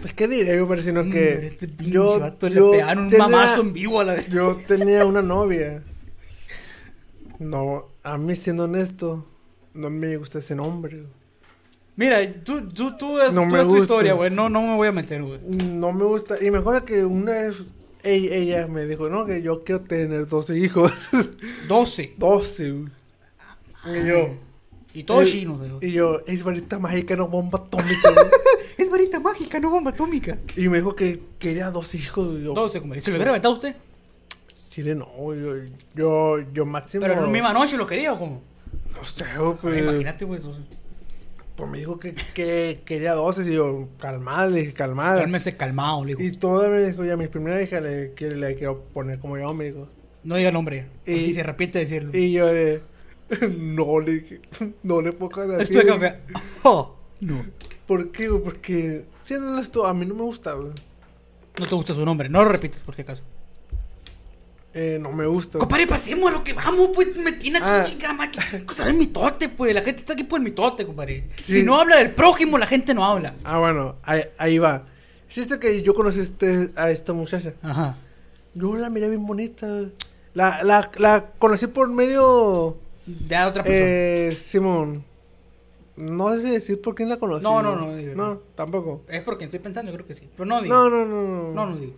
Pues qué diré, yo, pero sino Hombre, que este yo, vato yo le pegaron un tenía- mamazo en vivo a la Yo tenía una novia. No, a mí siendo honesto, no me gusta ese nombre. güey. Mira, tú, tú, tú, es, No tú me es tu gusta. historia, güey. No, no me voy a meter, güey. No me gusta. Y me acuerdo que una vez ella, ella me dijo, no, que yo quiero tener 12 hijos. <laughs> 12. 12, güey. Y yo, Y todos eh, chinos, güey. y yo, es varita mágica, no bomba atómica. güey". <laughs> Es varita mágica, no bomba atómica. y me dijo que quería dos hijos. Y yo, 12, compadre. ¿Se lo hubiera aventado usted? Chile, no, yo, yo, yo máximo. Pero en la misma noche lo quería, ¿o cómo? No sé, Pues, pues, imagínate. 12. pues me dijo que, que quería 12. Y yo, calmada, le dije, calmada. Cálmese calmado, le dijo. Y todavía me dijo, ya mi primera hija le, que le quiero poner como yo, me dijo. No diga el nombre. Y- Y si se arrepiente de decirlo. Y yo de, <laughs> no, le dije, <laughs> no le pongas así. Estoy como que. <laughs> Oh, no. ¿Por qué? Porque, siendo honesto, a mí no me gusta, güey. No te gusta su nombre. No lo repites por si acaso. Eh, no me gusta. Compadre, pasemos a lo que vamos, pues. Me tiene aquí Ah. chingada máquina. Cosa el mitote, pues. La gente está aquí por el mitote, compadre. Sí. Si no habla del prójimo, la gente no habla. Ah, bueno, ahí, ahí va. Existe que yo conocí este, a esta muchacha. Ajá. Yo la miré bien bonita. La, la, la conocí por medio... De otra persona. Eh, Simón. No sé si decir por quién la conocí. No, no, no, No, no. tampoco. Es porque estoy pensando, yo creo que sí. Pero no digo. No, no, no, no. No, no digo.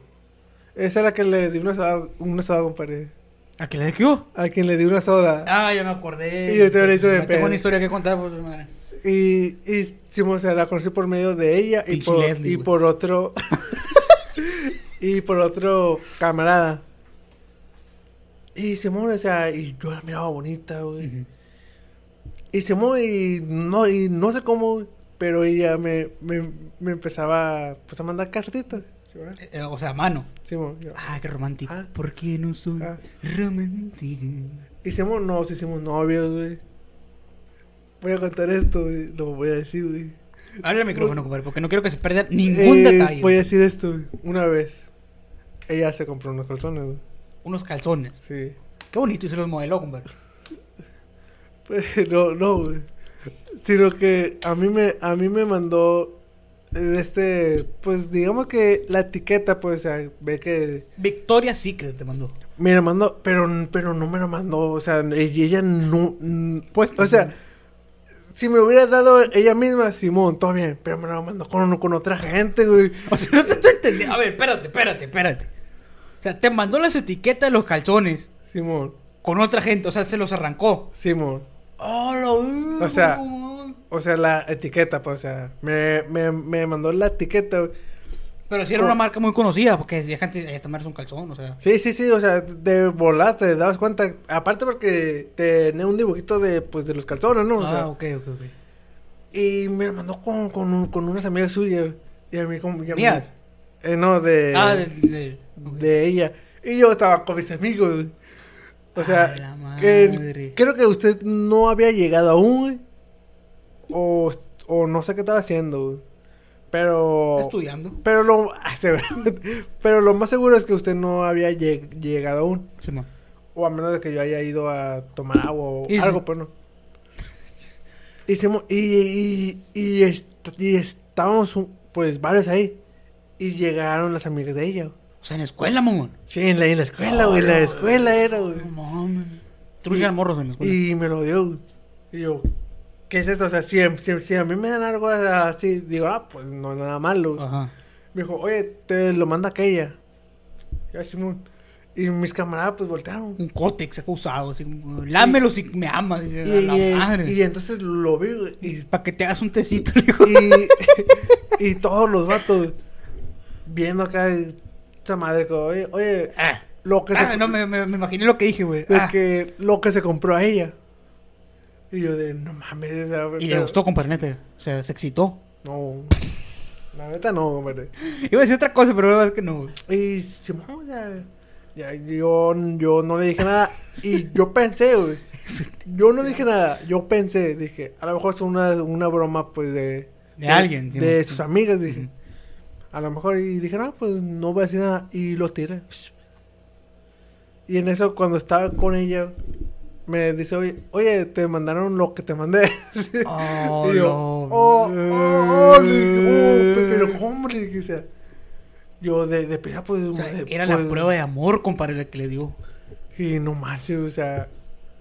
Esa era la que le di una soda, una soda, compadre. ¿A qué le quedó? A quien le di una soda. Ah, ya me acordé. Y yo te de Tengo pedo. una historia que contar, por su madre. Y, y Simón, o sea, la conocí por medio de ella y Pinche por, Leslie, y por otro. <laughs> y por otro camarada. Y Simón, o sea, y yo la miraba bonita, güey. Y Simón, y no, y no sé cómo, pero ella me, me, me empezaba pues, a mandar cartitas. Eh, eh, o sea, mano. Yo- Ah, qué romántico. Ah. ¿Por qué no soy Ah. romántico? Hicimos, no, sí hicimos novios, güey. Voy a contar esto, güey. Lo voy a decir, güey. Abre el micrófono, compadre, porque no quiero que se pierda ningún Eh, detalle. Voy a decir esto, güey. Una vez. Ella se compró unos calzones, güey. Unos calzones. Sí. Qué bonito y se los modeló, compadre. <laughs> Pero no, güey. Sino que a mí me, a mí me mandó este, pues digamos que la etiqueta, pues, o sea, ve que Victoria Secret te mandó. me la mandó, pero, pero no me la mandó, o sea, ella no, Pues, o sea, si me hubiera dado ella misma, Simón, todo bien, pero me la mandó con, con otra gente, güey. O sea, no te estoy entendiendo. A ver, espérate, espérate, espérate. O sea, te mandó las etiquetas de los calzones Simón, con otra gente. O sea, se los arrancó. Simón. Oh, la O sea, O sea, la etiqueta, pues, o sea, me, me, me mandó la etiqueta, güey. Pero si era una marca muy conocida, porque decía gente, esta marca es un calzón, o sea. Sí, sí, sí, o sea, de volar te dabas cuenta. Aparte porque tenía un dibujito de, pues, de los calzones, ¿no? O sea, ah, ok, ok, ok. y me mandó con, con, con unas amigas suyas. Y a mí como... y a mí- ¿Mías? Eh, no, de... ah, de, de- ella. Y yo estaba con mis amigos. O sea, A la que madre. creo que usted no había llegado aún. O, o no sé qué estaba haciendo. Pero... Estudiando. Pero lo, <laughs> pero lo más seguro es que usted no había lleg- llegado aún. Sí. O a menos de que yo haya ido a tomar agua o Y sí. algo, pues no. Hicimos, y, y, y, est- y estábamos, un- pues, varios ahí. Y llegaron las amigas de ella. O sea, en la escuela, mamón. Sí, en la, en la escuela, güey. En la escuela era, güey. No mames. Truchan morros en la escuela. Y me lo dio, güey. Y yo, ¿qué es eso? O sea, si, si, si a mí me dan algo así, digo, ah, pues no es nada malo. Ajá. Me dijo, oye, te lo manda aquella. Ya, Simón. Y mis camaradas, pues, voltearon. Un cótex acá usado, así lámelo si me amas. Dice, Y, a la y- madre. y entonces lo vi, güey. Y, Para que te hagas un tecito, <laughs> y, <laughs> y todos los vatos viendo acá esa madre, como, oye, oye, Ah, lo que se, Ah, no, me, me, me imaginé lo que dije, güey. de Ah. que, lo que se compró a ella. Y yo de, no mames, Y le gustó, compadre. O sea, se excitó. No, la neta no, hombre. Iba a decir otra cosa, pero la verdad es que no. Y Simón, o sea, Ya, yo, yo no le dije nada. Y yo pensé, güey. Yo no dije nada. Yo pensé, dije, a lo mejor es una, una broma, pues, de... De alguien, sí, De sus amigas, dije. A lo mejor, y dije, no, pues, no voy a decir nada. Y lo tiré. Y en eso, cuando estaba con ella, me dice, oye, oye, te mandaron lo que te mandé. <laughs> Oh, Y yo, no. oh, oh, oh, dije, oh, pe- pero ¿cómo le dije? O sea, yo de, de pues, O sea, de- era la pues, prueba de amor, compadre, la que le dio. Y no más, o sea,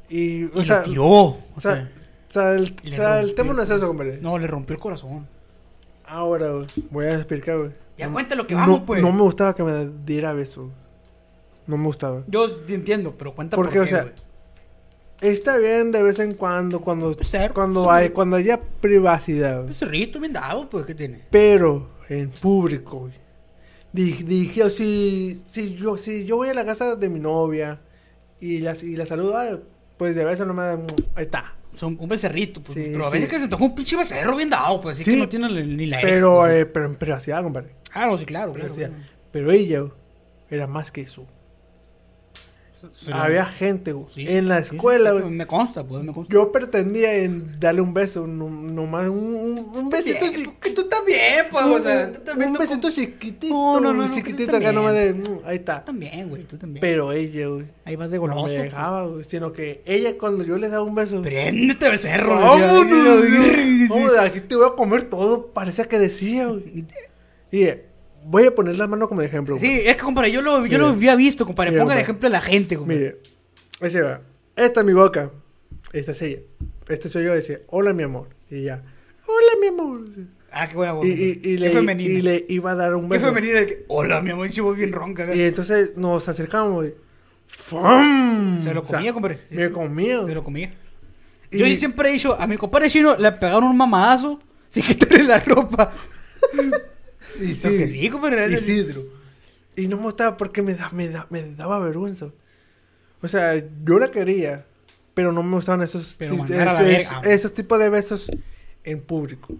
y, o Y sea, lo tiró. O sea, o sea, el, o sea, el tema no es eso, compadre. no, le rompió el corazón. Ahora, güey, voy a explicar, güey. Ya No- cuenta lo que vamos, no, pues. No me gustaba que me diera besos. No me gustaba. Yo entiendo, pero cuenta Porque, por o qué, sea, güey. Está bien de vez en cuando, cuando, Puede ser, cuando puede hay, cuando haya privacidad. Ese rito bien dado, pues, ¿qué tiene? Pero en público, güey. Dije, dije, si, si, yo, si yo voy a la casa de mi novia y la, y la saludo, pues de beso nomás, ahí está. Son un becerrito, pues. Sí, pero a sí. veces que se toca un pinche becerro bien dado, pues, así Sí. que no tiene ni la Pero, pues, eh, pero en privacidad, compadre. Claro, sí, claro, claro. Pero ella güey, era más que eso. Había gente güey, sí, en la sí, escuela, sí, güey. Me consta, pues, me consta. Yo pretendía en darle un beso, no- nomás un, un, un besito Bien, chiquitito. que tú también, pues, o sea, tú también. un no besito chiquitito, No, no, no, no, chiquitito tú acá nomás de, mm, ahí está. Tú también, güey, tú también. Pero ella, güey, Ahí vas de no goloso. me pues. dejaba, güey, sino que ella cuando yo le daba un beso, Préndete, becerro. vámonos, decía. de aquí te voy a comer todo, parecía que decía, güey. Y eh, voy a poner la mano como ejemplo, güey. Sí, es que, compadre, yo lo, yo lo había visto, compadre. Ponga de ejemplo a la gente, compadre. Mire, ese va. Esta es mi boca. Esta es ella. Este soy yo. Dice, hola, mi amor. Y ya, hola, mi amor. Ah, qué buena voz. Y, y, y Qué le, femenina. y le iba a dar un Qué beso. femenina. de que, Hola, mi amor, chivo bien ronca. Y entonces nos acercamos. Y, ¡fum! Se lo O sea, comía, compadre. Sí, Me sí. comía. Se lo comía. Yo siempre he dicho, a mi compadre chino le pegaron un mamadazo sin <laughs> quitarle la ropa. <laughs> Y Lo que sí, compadre. Isidro. Y no me gustaba porque me, da, me, da, me daba vergüenza. O sea, yo la quería, pero no me gustaban esos, esos, verga. esos tipos de besos en público.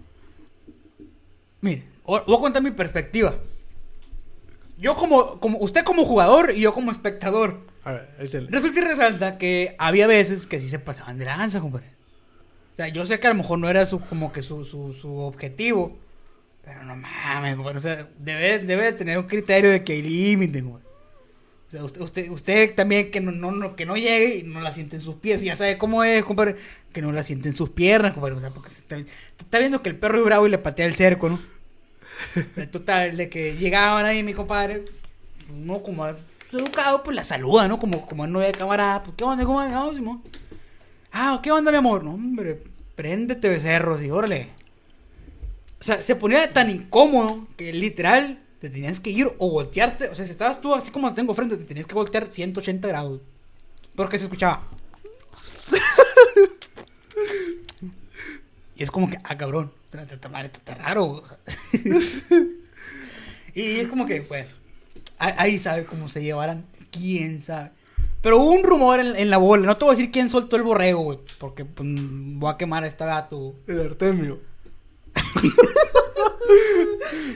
Mire, voy a contar mi perspectiva. Yo como, como, usted como jugador y yo como espectador. A ver, échale. Resulta y resalta que había veces que sí se pasaban de lanza, compadre. O sea, yo sé que a lo mejor no era su, como que su, su, su objetivo. Pero no mames, compadre. O sea, debe, debe de tener un criterio de que hay límite, compadre. O sea, usted, usted, usted también que no, no, no- que no llegue y no la siente en sus pies. Y ya sabe cómo es, compadre. Que no la siente en sus piernas, compadre. O sea, porque se está, está viendo que el perro es bravo y le patea el cerco, ¿no? Total, de que llegaban ahí mi compadre, uno como educado, pues la saluda, ¿no? Como, como no de camarada, pues, ¿qué onda? ¿Cómo andas? No, Simón. Ah, ¿qué onda, mi amor? No, hombre, préndete becerro, y órale. O sea, se ponía tan incómodo que literal te tenías que ir o voltearte. O sea, si estabas tú así como lo tengo frente, te tenías que voltear 180 grados. Porque se escuchaba. <laughs> y es como que, ah, cabrón. Está, está, raro. <laughs> y es como que, bueno. ahí- sabe cómo se llevarán. Quién sabe. Pero hubo un rumor en, en la bola. No te voy a decir quién soltó el borrego, güey. Porque pues, voy a quemar a este gato. El Artemio. <laughs>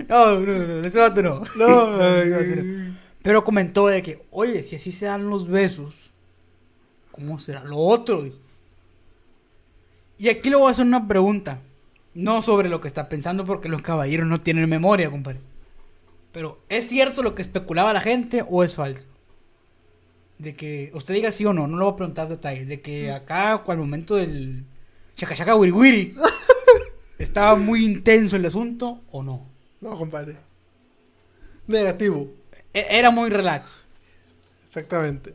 No, no, no, ese vato no. No, ese <laughs> vato no. Pero comentó de que, oye, si así se dan los besos, ¿cómo será lo otro? Y aquí le voy a hacer una pregunta. No sobre lo que está pensando, porque los caballeros no tienen memoria, compadre. Pero, ¿es cierto lo que especulaba la gente o es falso? De que usted diga sí o no, no le voy a preguntar detalles. De que acá, al momento del chaca chaca wiri wiri, <laughs> estaba muy intenso el asunto o no. No, compadre. Negativo. E- Era muy relax. Exactamente.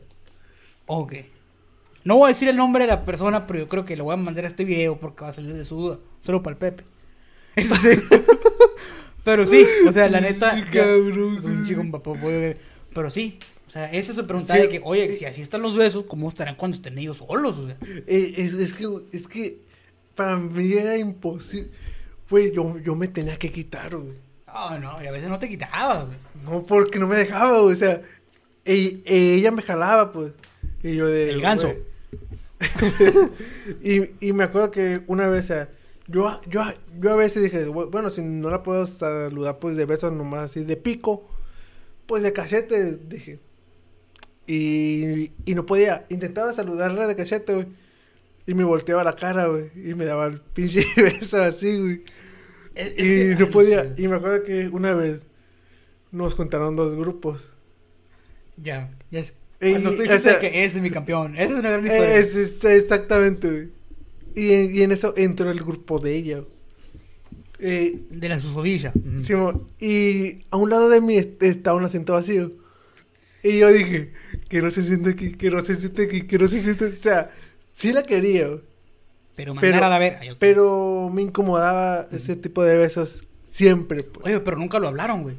Ok. No voy a decir el nombre de la persona, pero yo creo que le voy a mandar este video porque va a salir de su duda. Solo para el Pepe. <laughs> Pero sí, o sea, la neta. Sí, cabrón. un chico, un papá, puede- Pero sí. O sea, esa se pregunta Sí. de que, oye, si así están los besos, ¿cómo estarán cuando estén ellos solos? O sea, Eh, es, es que, es que para mí era imposible. Güey, yo, yo me tenía que quitar, güey. no, no, y a veces no te quitabas. güey. No, porque no me dejaba, güey. O sea, e- ella me jalaba, pues. Y yo de. El ganso. <laughs> y, y me acuerdo que una vez, o sea, yo, yo, yo a veces dije, bu- bueno, si no la puedo saludar, pues de besos nomás así de pico, pues de cachete, dije. Y, y no podía. Intentaba saludarla de cachete, güey. Y me volteaba la cara, güey. Y me daba el pinche <laughs> beso así, güey. Es- es Y no podía. Y me acuerdo que una vez nos contaron dos grupos. Ya, ya es. Y- o sea, que ese es mi campeón. Esa es una gran historia. Es- es- exactamente, güey. Y, en- y en eso entró el grupo de ella. Eh, De la susodilla. Simón, y a un lado de mí est- estaba un asiento vacío. Y yo dije, que no se siente aquí, que no se siente aquí, que no se siente. O sea, sí la quería, Pero mandar pero- a la ver. Ay, ok. pero me incomodaba ese tipo de besos siempre, pues. Oye, pero nunca lo hablaron, güey.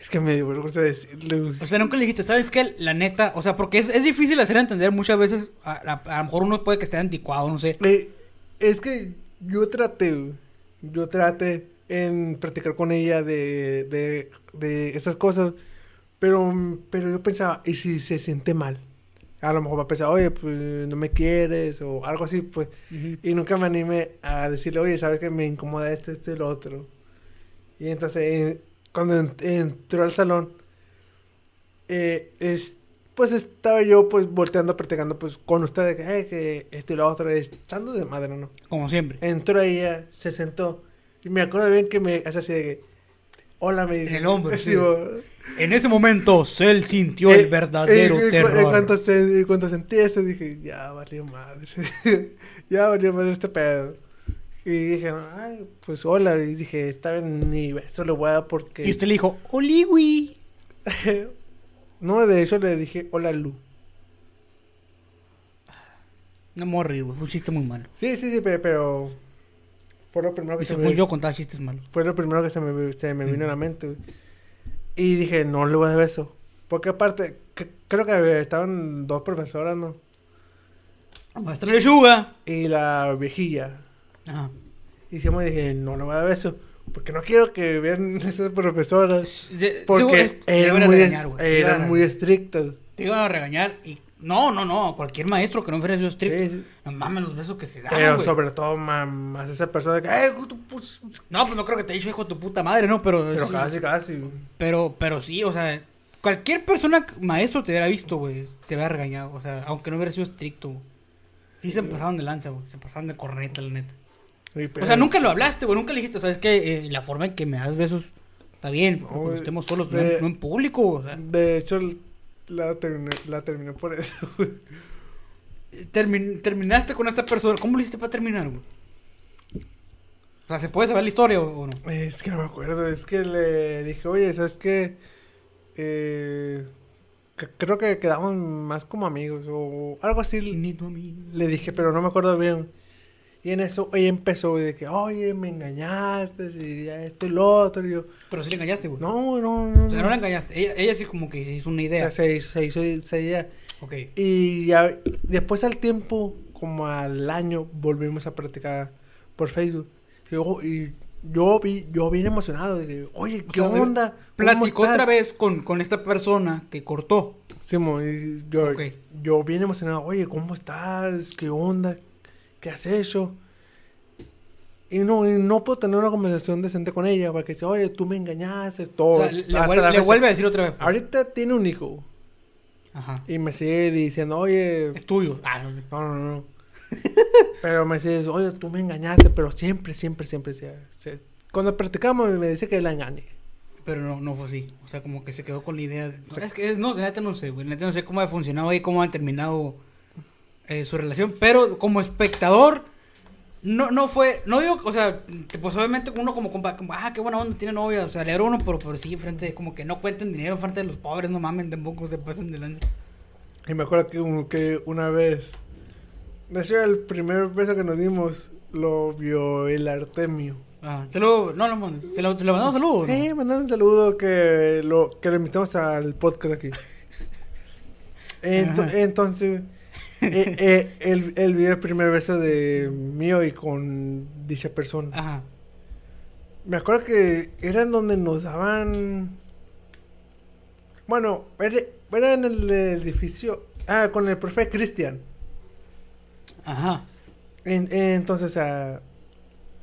Es que me dio vergüenza decirle. O sea, nunca le dijiste, ¿sabes qué? La neta, o sea, porque es, es difícil hacer entender muchas veces. A, a- a lo mejor uno puede que esté anticuado, no sé. Eh, es que yo traté, güey, yo traté en practicar con ella de, de, de esas cosas, pero, pero yo pensaba, ¿y si se siente mal? A lo mejor va a pensar, oye, pues no me quieres o algo así, pues. Ujú. Y nunca me animé a decirle, oye, sabes que me incomoda esto, esto y lo otro. Y entonces, eh, cuando en- entró al salón, eh, es, pues estaba yo pues volteando, practicando pues con ustedes, "Eh, que esto y lo otro, echando de madre, ¿no? Como siempre. Entró ella, se sentó, y me acuerdo bien que me hace así de que, hola, me dice. el hombro, <laughs> sí. En ese momento, Cell sintió eh, el verdadero eh, terror. En cuanto, se- en cuanto sentí eso, dije, ya valió madre. <laughs> ya valió madre este pedo. Y dije, ay, pues hola. Y dije, está bien, ni beso le voy a dar porque. Y usted le dijo, Oliwi. <laughs> no, de hecho le dije, hola Lu. No güey. Fue un chiste muy malo. Sí, sí, sí, pe- pero. Fue lo primero que Y se según me, yo contaba chistes malos. fue lo primero que se me, se me vino a la mente. güey. Y dije, no le voy a dar beso. Porque aparte, que- creo que estaban dos profesoras, ¿no? Maestra Lechuga. Y la viejilla. Ajá. Y siempre dije, no le voy a dar beso. Porque no quiero que vean <laughs> esas profesoras. De- Porque eran, iban a muy, regañar, güey. Te iban a eran muy estrictas. Te iban a regañar y... No, no, no. Cualquier maestro que no fuera sido estricto. Sí, sí. No mames los besos que se dan, Pero güey. sobre todo ma- más esa persona que, "Ay, tú, pues", No, pues no creo que te haya dicho hijo de tu puta madre, ¿no? Pero... Pero sí, casi, casi. Pero, pero sí, o sea... Cualquier persona, maestro, te hubiera visto, güey. Se hubiera regañado. O sea, aunque no hubiera sido estricto, güey. Sí se pasaban de lanza, güey. Se pasaban de corneta, la neta. O sea, nunca lo hablaste, güey. Nunca le dijiste, ¿sabes qué? Eh, la forma en que me das besos está bien. pero No, estemos solos, no, De- en- no en público. O sea, De hecho, la terminé, la terminé por eso, <laughs> güey. termin- terminaste con esta persona. ¿Cómo lo hiciste para terminar, güey? O sea, ¿se puede saber la historia o, o no? Es que no me acuerdo, es que le dije, oye, ¿sabes qué? Eh, que- creo que quedamos más como amigos o algo así. Le dije, pero no me acuerdo bien. Y en eso ella empezó de que, oye, me engañaste, y esto y lo otro. Y yo, Pero sí le engañaste, güey. no, no, no. O sea, no la engañaste. Ella, ella sí como que se hizo una O idea. sea, se, se hizo esa idea. Ok. Y ya, después al tiempo, como al año, volvimos a practicar por Facebook. Y yo, y yo vi, yo bien emocionado, de que, oye, O ¿qué sea, onda? ¿Cómo Platicó estás?" otra vez con, con esta persona que cortó. Simón, y yo, Ok. yo bien emocionado, oye, ¿cómo estás? ¿Qué onda? ¿Qué has hecho? Y no, y no puedo tener una conversación decente con ella, porque dice, oye, tú me engañaste, todo. O sea, le, vuelve, le vuelve a decir otra vez. pues. Ahorita tiene un hijo, Ajá. y me sigue diciendo, oye, Es tuyo. Ah, no no, no, no. <laughs> pero me dice, oye, tú me engañaste, pero siempre, siempre, siempre. se- se- Cuando practicamos me dice que la engañe. Pero no, no fue así. O sea, como que se quedó con la idea. De... Es que, no, neta no sé, güey. Neta no sé cómo ha funcionado y cómo ha terminado eh, su relación. Pero como espectador, no, no fue. No digo, o sea, pues obviamente uno como compa, como, ah, qué buena onda, tiene novia. O sea, le uno, pero, pero sí, frente, como que no cuenten dinero frente de los pobres, no mamen, tampoco se pasen de lanza. Y me acuerdo que, un- que una vez, de hecho, el primer beso que nos dimos lo vio el Artemio. Ah, se lo, no, no, se lo, se lo mandamos saludos. ¿no? Eh, mandando un saludo que lo, que lo invitamos al podcast aquí. <laughs> Ento- entonces, eh, <laughs> eh, él, él vio el primer beso de mío y con dicha persona. Ajá. Me acuerdo que era en donde nos daban. Bueno, era, era en el edificio. Ah, con el profe Cristian. Ajá. En- entonces, ah,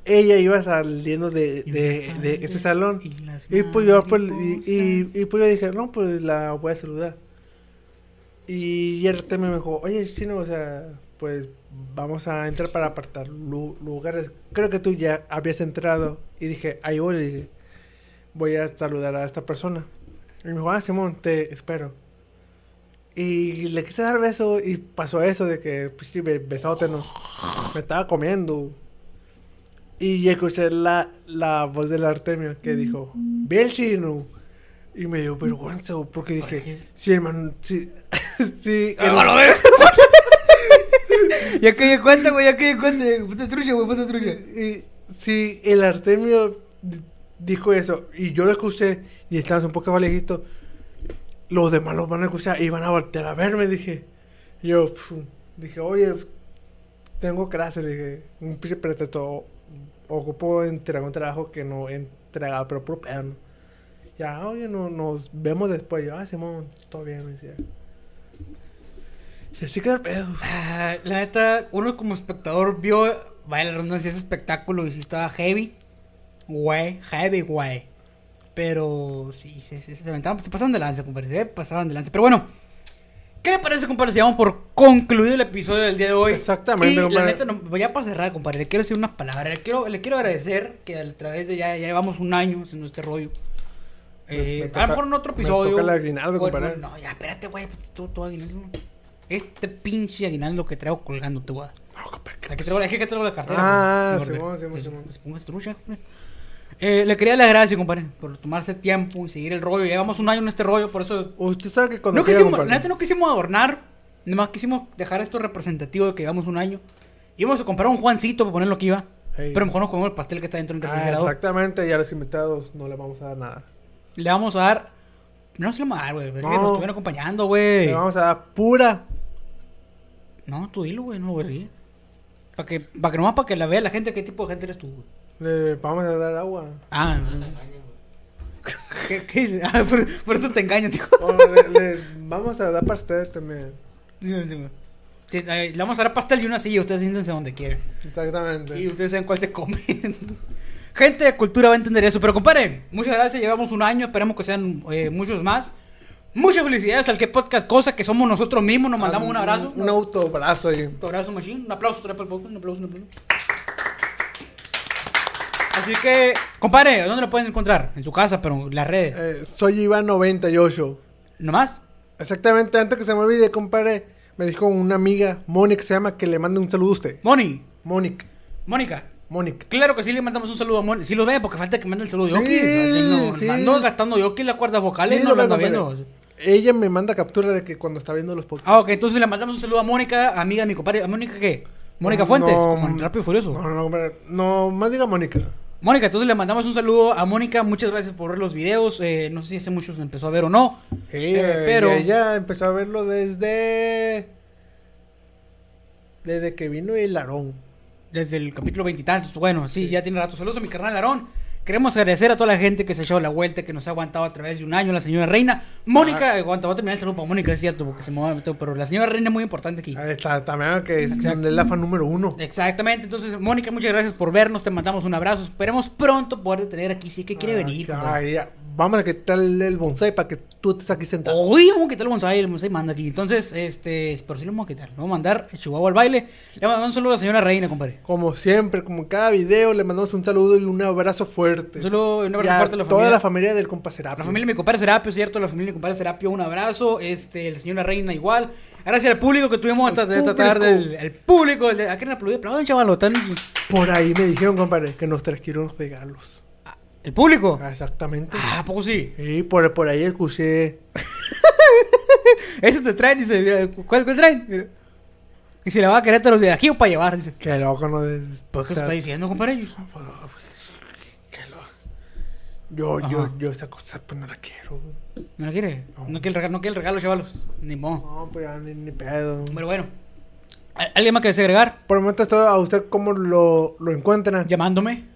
ella iba saliendo de, de, de ese salón. Y Y pues yo, pues, y, pues yo dije, no, pues la voy a saludar. Y el Artemio me dijo, oye, chino, o sea, pues vamos a entrar para apartar lu- lugares. Creo que tú ya habías entrado. Y dije, ahí voy, voy a saludar a esta persona. Y me dijo, ah, Simón, te espero. Y le quise dar beso y pasó eso de que, pues sí, be- besote, ¿no? Me estaba comiendo. Y escuché la, la voz del Artemio que dijo, el chino. Y me dio vergüenza, porque dije, sí, hermano, sí, <laughs> sí. el- ¡A la verga! <laughs> ya que di cuenta, güey, ya que di cuenta. Puta trucha, güey, puta trucha. Y, sí, el Artemio di- dijo eso. Y yo lo escuché y estabas un poco lejito. Los demás los van a escuchar y van a voltear a verme, dije. Yo pfu, dije, oye, tengo clase, dije, un pinche pretexto. Ocupo entregar un trabajo que no he entregado, pero por. Ya, oye, no, nos vemos después. Yo, ah, Simón, todo bien, me decía. Y así quedó el pedo. Ah, la neta, uno como espectador vio, vaya la redundancia, ese espectáculo y sí estaba heavy. Güey, heavy, güey. Pero sí, se, se, se aventaban, se pasaban de lanza, compadre. Se pasaban de lanza. Pero bueno, ¿qué le parece, compadre? Si damos por concluido el episodio del día de hoy. Exactamente, Y la neta, no, voy a para cerrar, compadre. Le quiero decir unas palabras. Le quiero, le quiero agradecer que a través de ya, ya llevamos un año en este rollo. Me- Eh, me a lo mejor en otro me episodio. toca el aguinaldo, compadre. No, ya, espérate, güey. pues, Tú, tú aguinaldo. Este pinche aguinaldo que traigo colgando, te voy a dar. No, compadre, ¿qué La que traigo, es que traigo la cartera. Ah, güey. Simón. pues, ¿cómo es trucha, güey? Eh, le quería las gracias, compadre, por tomarse tiempo y seguir el rollo. Llevamos un año en este rollo, por eso. Usted sabe que cuando No quiera, quisimos, neta no quisimos adornar, nomás quisimos dejar esto representativo de que llevamos un año. Íbamos a comprar un Juancito para poner lo que iba, Hey. pero mejor nos comemos el pastel que está dentro del Ah, refrigerador. exactamente, y a los invitados no le vamos a dar nada. Le vamos a dar. No se lo vamos a dar, güey. Es que No. nos estuvieron acompañando, güey. Le vamos a dar pura. No, tú dilo, güey, no lo voy a decir. Para que, para que nomás para que la vea la gente qué tipo de gente eres tú, güey. Le vamos a dar agua. Ah, no. ¿Qué, qué dices? Ah, por, por eso te engaño, tío. Le, le vamos a dar pastel también. Sí, sí, güey. Sí, le vamos a dar pastel y una silla, ustedes siéntense donde quieren. Exactamente. Y ustedes saben cuál se comen. <laughs> Gente de cultura va a entender eso. Pero compadre, muchas gracias. Llevamos un año. Esperemos que sean eh, muchos más. Muchas felicidades al que podcast, cosa que somos nosotros mismos. Nos mandamos un abrazo. Un autobrazo ahí. Un abrazo, machine. Un aplauso para el podcast. Un aplauso, un aplauso. Así que, compadre, ¿dónde lo pueden encontrar? En su casa, pero en las redes. Eh, soy Iván98. ¿Nomás? Exactamente, antes que se me olvide, compadre, me dijo una amiga, Mónica se llama, que le mande un saludo a usted. Moni, Mónica. Mónica. Mónica. Claro que sí le mandamos un saludo a Moni. Sí lo ve, porque falta que mande el saludo Sí, Yoki. No, sí. Ando gastando Yoki las cuerdas vocales, Sí, no lo anda viendo. Ella me manda captura de que cuando está viendo los podcasts. Ah, ok, entonces le mandamos un saludo a Mónica, amiga de mi compadre. ¿A Mónica qué? Mónica No, Fuentes, no, Rápido y Furioso. No, no, compadre. No, más diga Mónica. Mónica, entonces le mandamos un saludo a Mónica. Muchas gracias por ver los videos. Eh, no sé si hace mucho se empezó a ver o no. Sí, Eh, pero- pero ella empezó a verlo desde. Desde que vino el Larón. Desde el capítulo veintitantos. Bueno, sí, ya tiene rato. Saludos a mi carnal Aarón. Queremos agradecer a toda la gente que se ha echado la vuelta, que nos ha aguantado a través de un año. La señora Reina. Mónica, aguanta, voy a terminar el saludo para Mónica, es cierto, porque se me va a meter, pero la señora Reina es muy importante aquí. Está, también que es la fan número uno. Exactamente, entonces Mónica, muchas gracias por vernos, te mandamos un abrazo, esperemos pronto poder tener aquí, si es que quiere Ah, venir. Vamos a quitarle el bonsai para que tú estés aquí sentado. Hoy vamos a quitar el bonsai, el bonsai manda aquí. Entonces, este, pero sí lo vamos a quitar. Le vamos a mandar el chihuahua al baile. Le mandar un saludo a la señora Reina, compadre. Como siempre, como en cada video, le mandamos un saludo y un abrazo fuerte. Un saludo y un Y abrazo a fuerte a la toda familia. la familia del compa Serapio. La familia de mi compadre Serapio, ¿cierto? La familia de mi compadre Serapio, un abrazo. Este, la señora Reina igual. Gracias al público que tuvimos esta, El esta tarde. El, el público, el de, ¿a quién aplaudir? Aplauden, chaval. Por ahí me dijeron, compadre, que nos trajeron regalos. ¿El público? Ah, Exactamente. Ah, ¿a poco sí? Y por, por ahí escuché. <laughs> Ese te traen, dice, mira, ¿cuál te traen? Mira. Y si la va a querer, te los de aquí o para llevar, dice. Que loco, ¿no? De- Pues, ¿qué te está diciendo, compadre? Que lo- Yo, Ajá. yo, yo esa cosa pues no la quiero. ¿No la quiere? No. No, quiere el regalo, no quiere el regalo, chavalos. Ni modo. No, pues ya ni, ni pedo. Pero bueno. ¿Al- ¿Alguien más que desee agregar? Por el momento, esto, ¿a usted cómo lo, lo encuentran? Llamándome.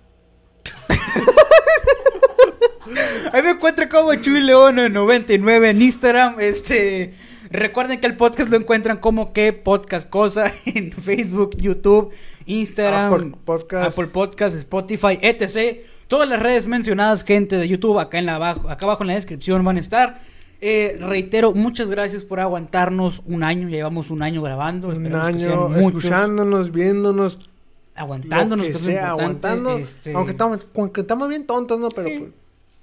<laughs> Ahí me encuentro como Chuy León 99 en Instagram. Este. Recuerden que el podcast lo encuentran como que podcast cosa <laughs> en Facebook, YouTube, Instagram, Apple Podcast. Apple Podcast, Spotify, etc. Todas las redes mencionadas, gente de YouTube, acá en la abajo, acá abajo en la descripción van a estar. Eh, reitero, muchas gracias por aguantarnos un año. Llevamos un año grabando. Un esperemos que sean año escuchándonos, viéndonos, Aguantándonos, lo que sea, aguantando. este, Aunque, estamos, aunque estamos bien tontos, ¿no? Pero, Sí,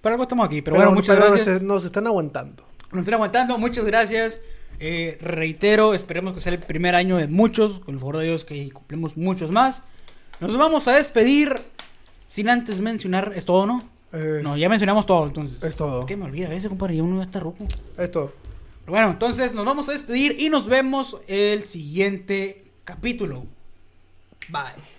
pues, algo estamos aquí. Pero, bueno, muchas pero gracias. nos están aguantando. Nos están aguantando, muchas gracias. Eh, reitero, esperemos que sea el primer año de muchos, con el favor de Dios que cumplimos muchos más. Nos vamos a despedir sin antes mencionar, es todo, ¿no? Es, No, ya mencionamos todo, entonces. es todo. ¿Qué me olvida a veces, compadre? Uno ya está rojo. Es todo. Pero bueno, entonces nos vamos a despedir y nos vemos el siguiente capítulo. Bye.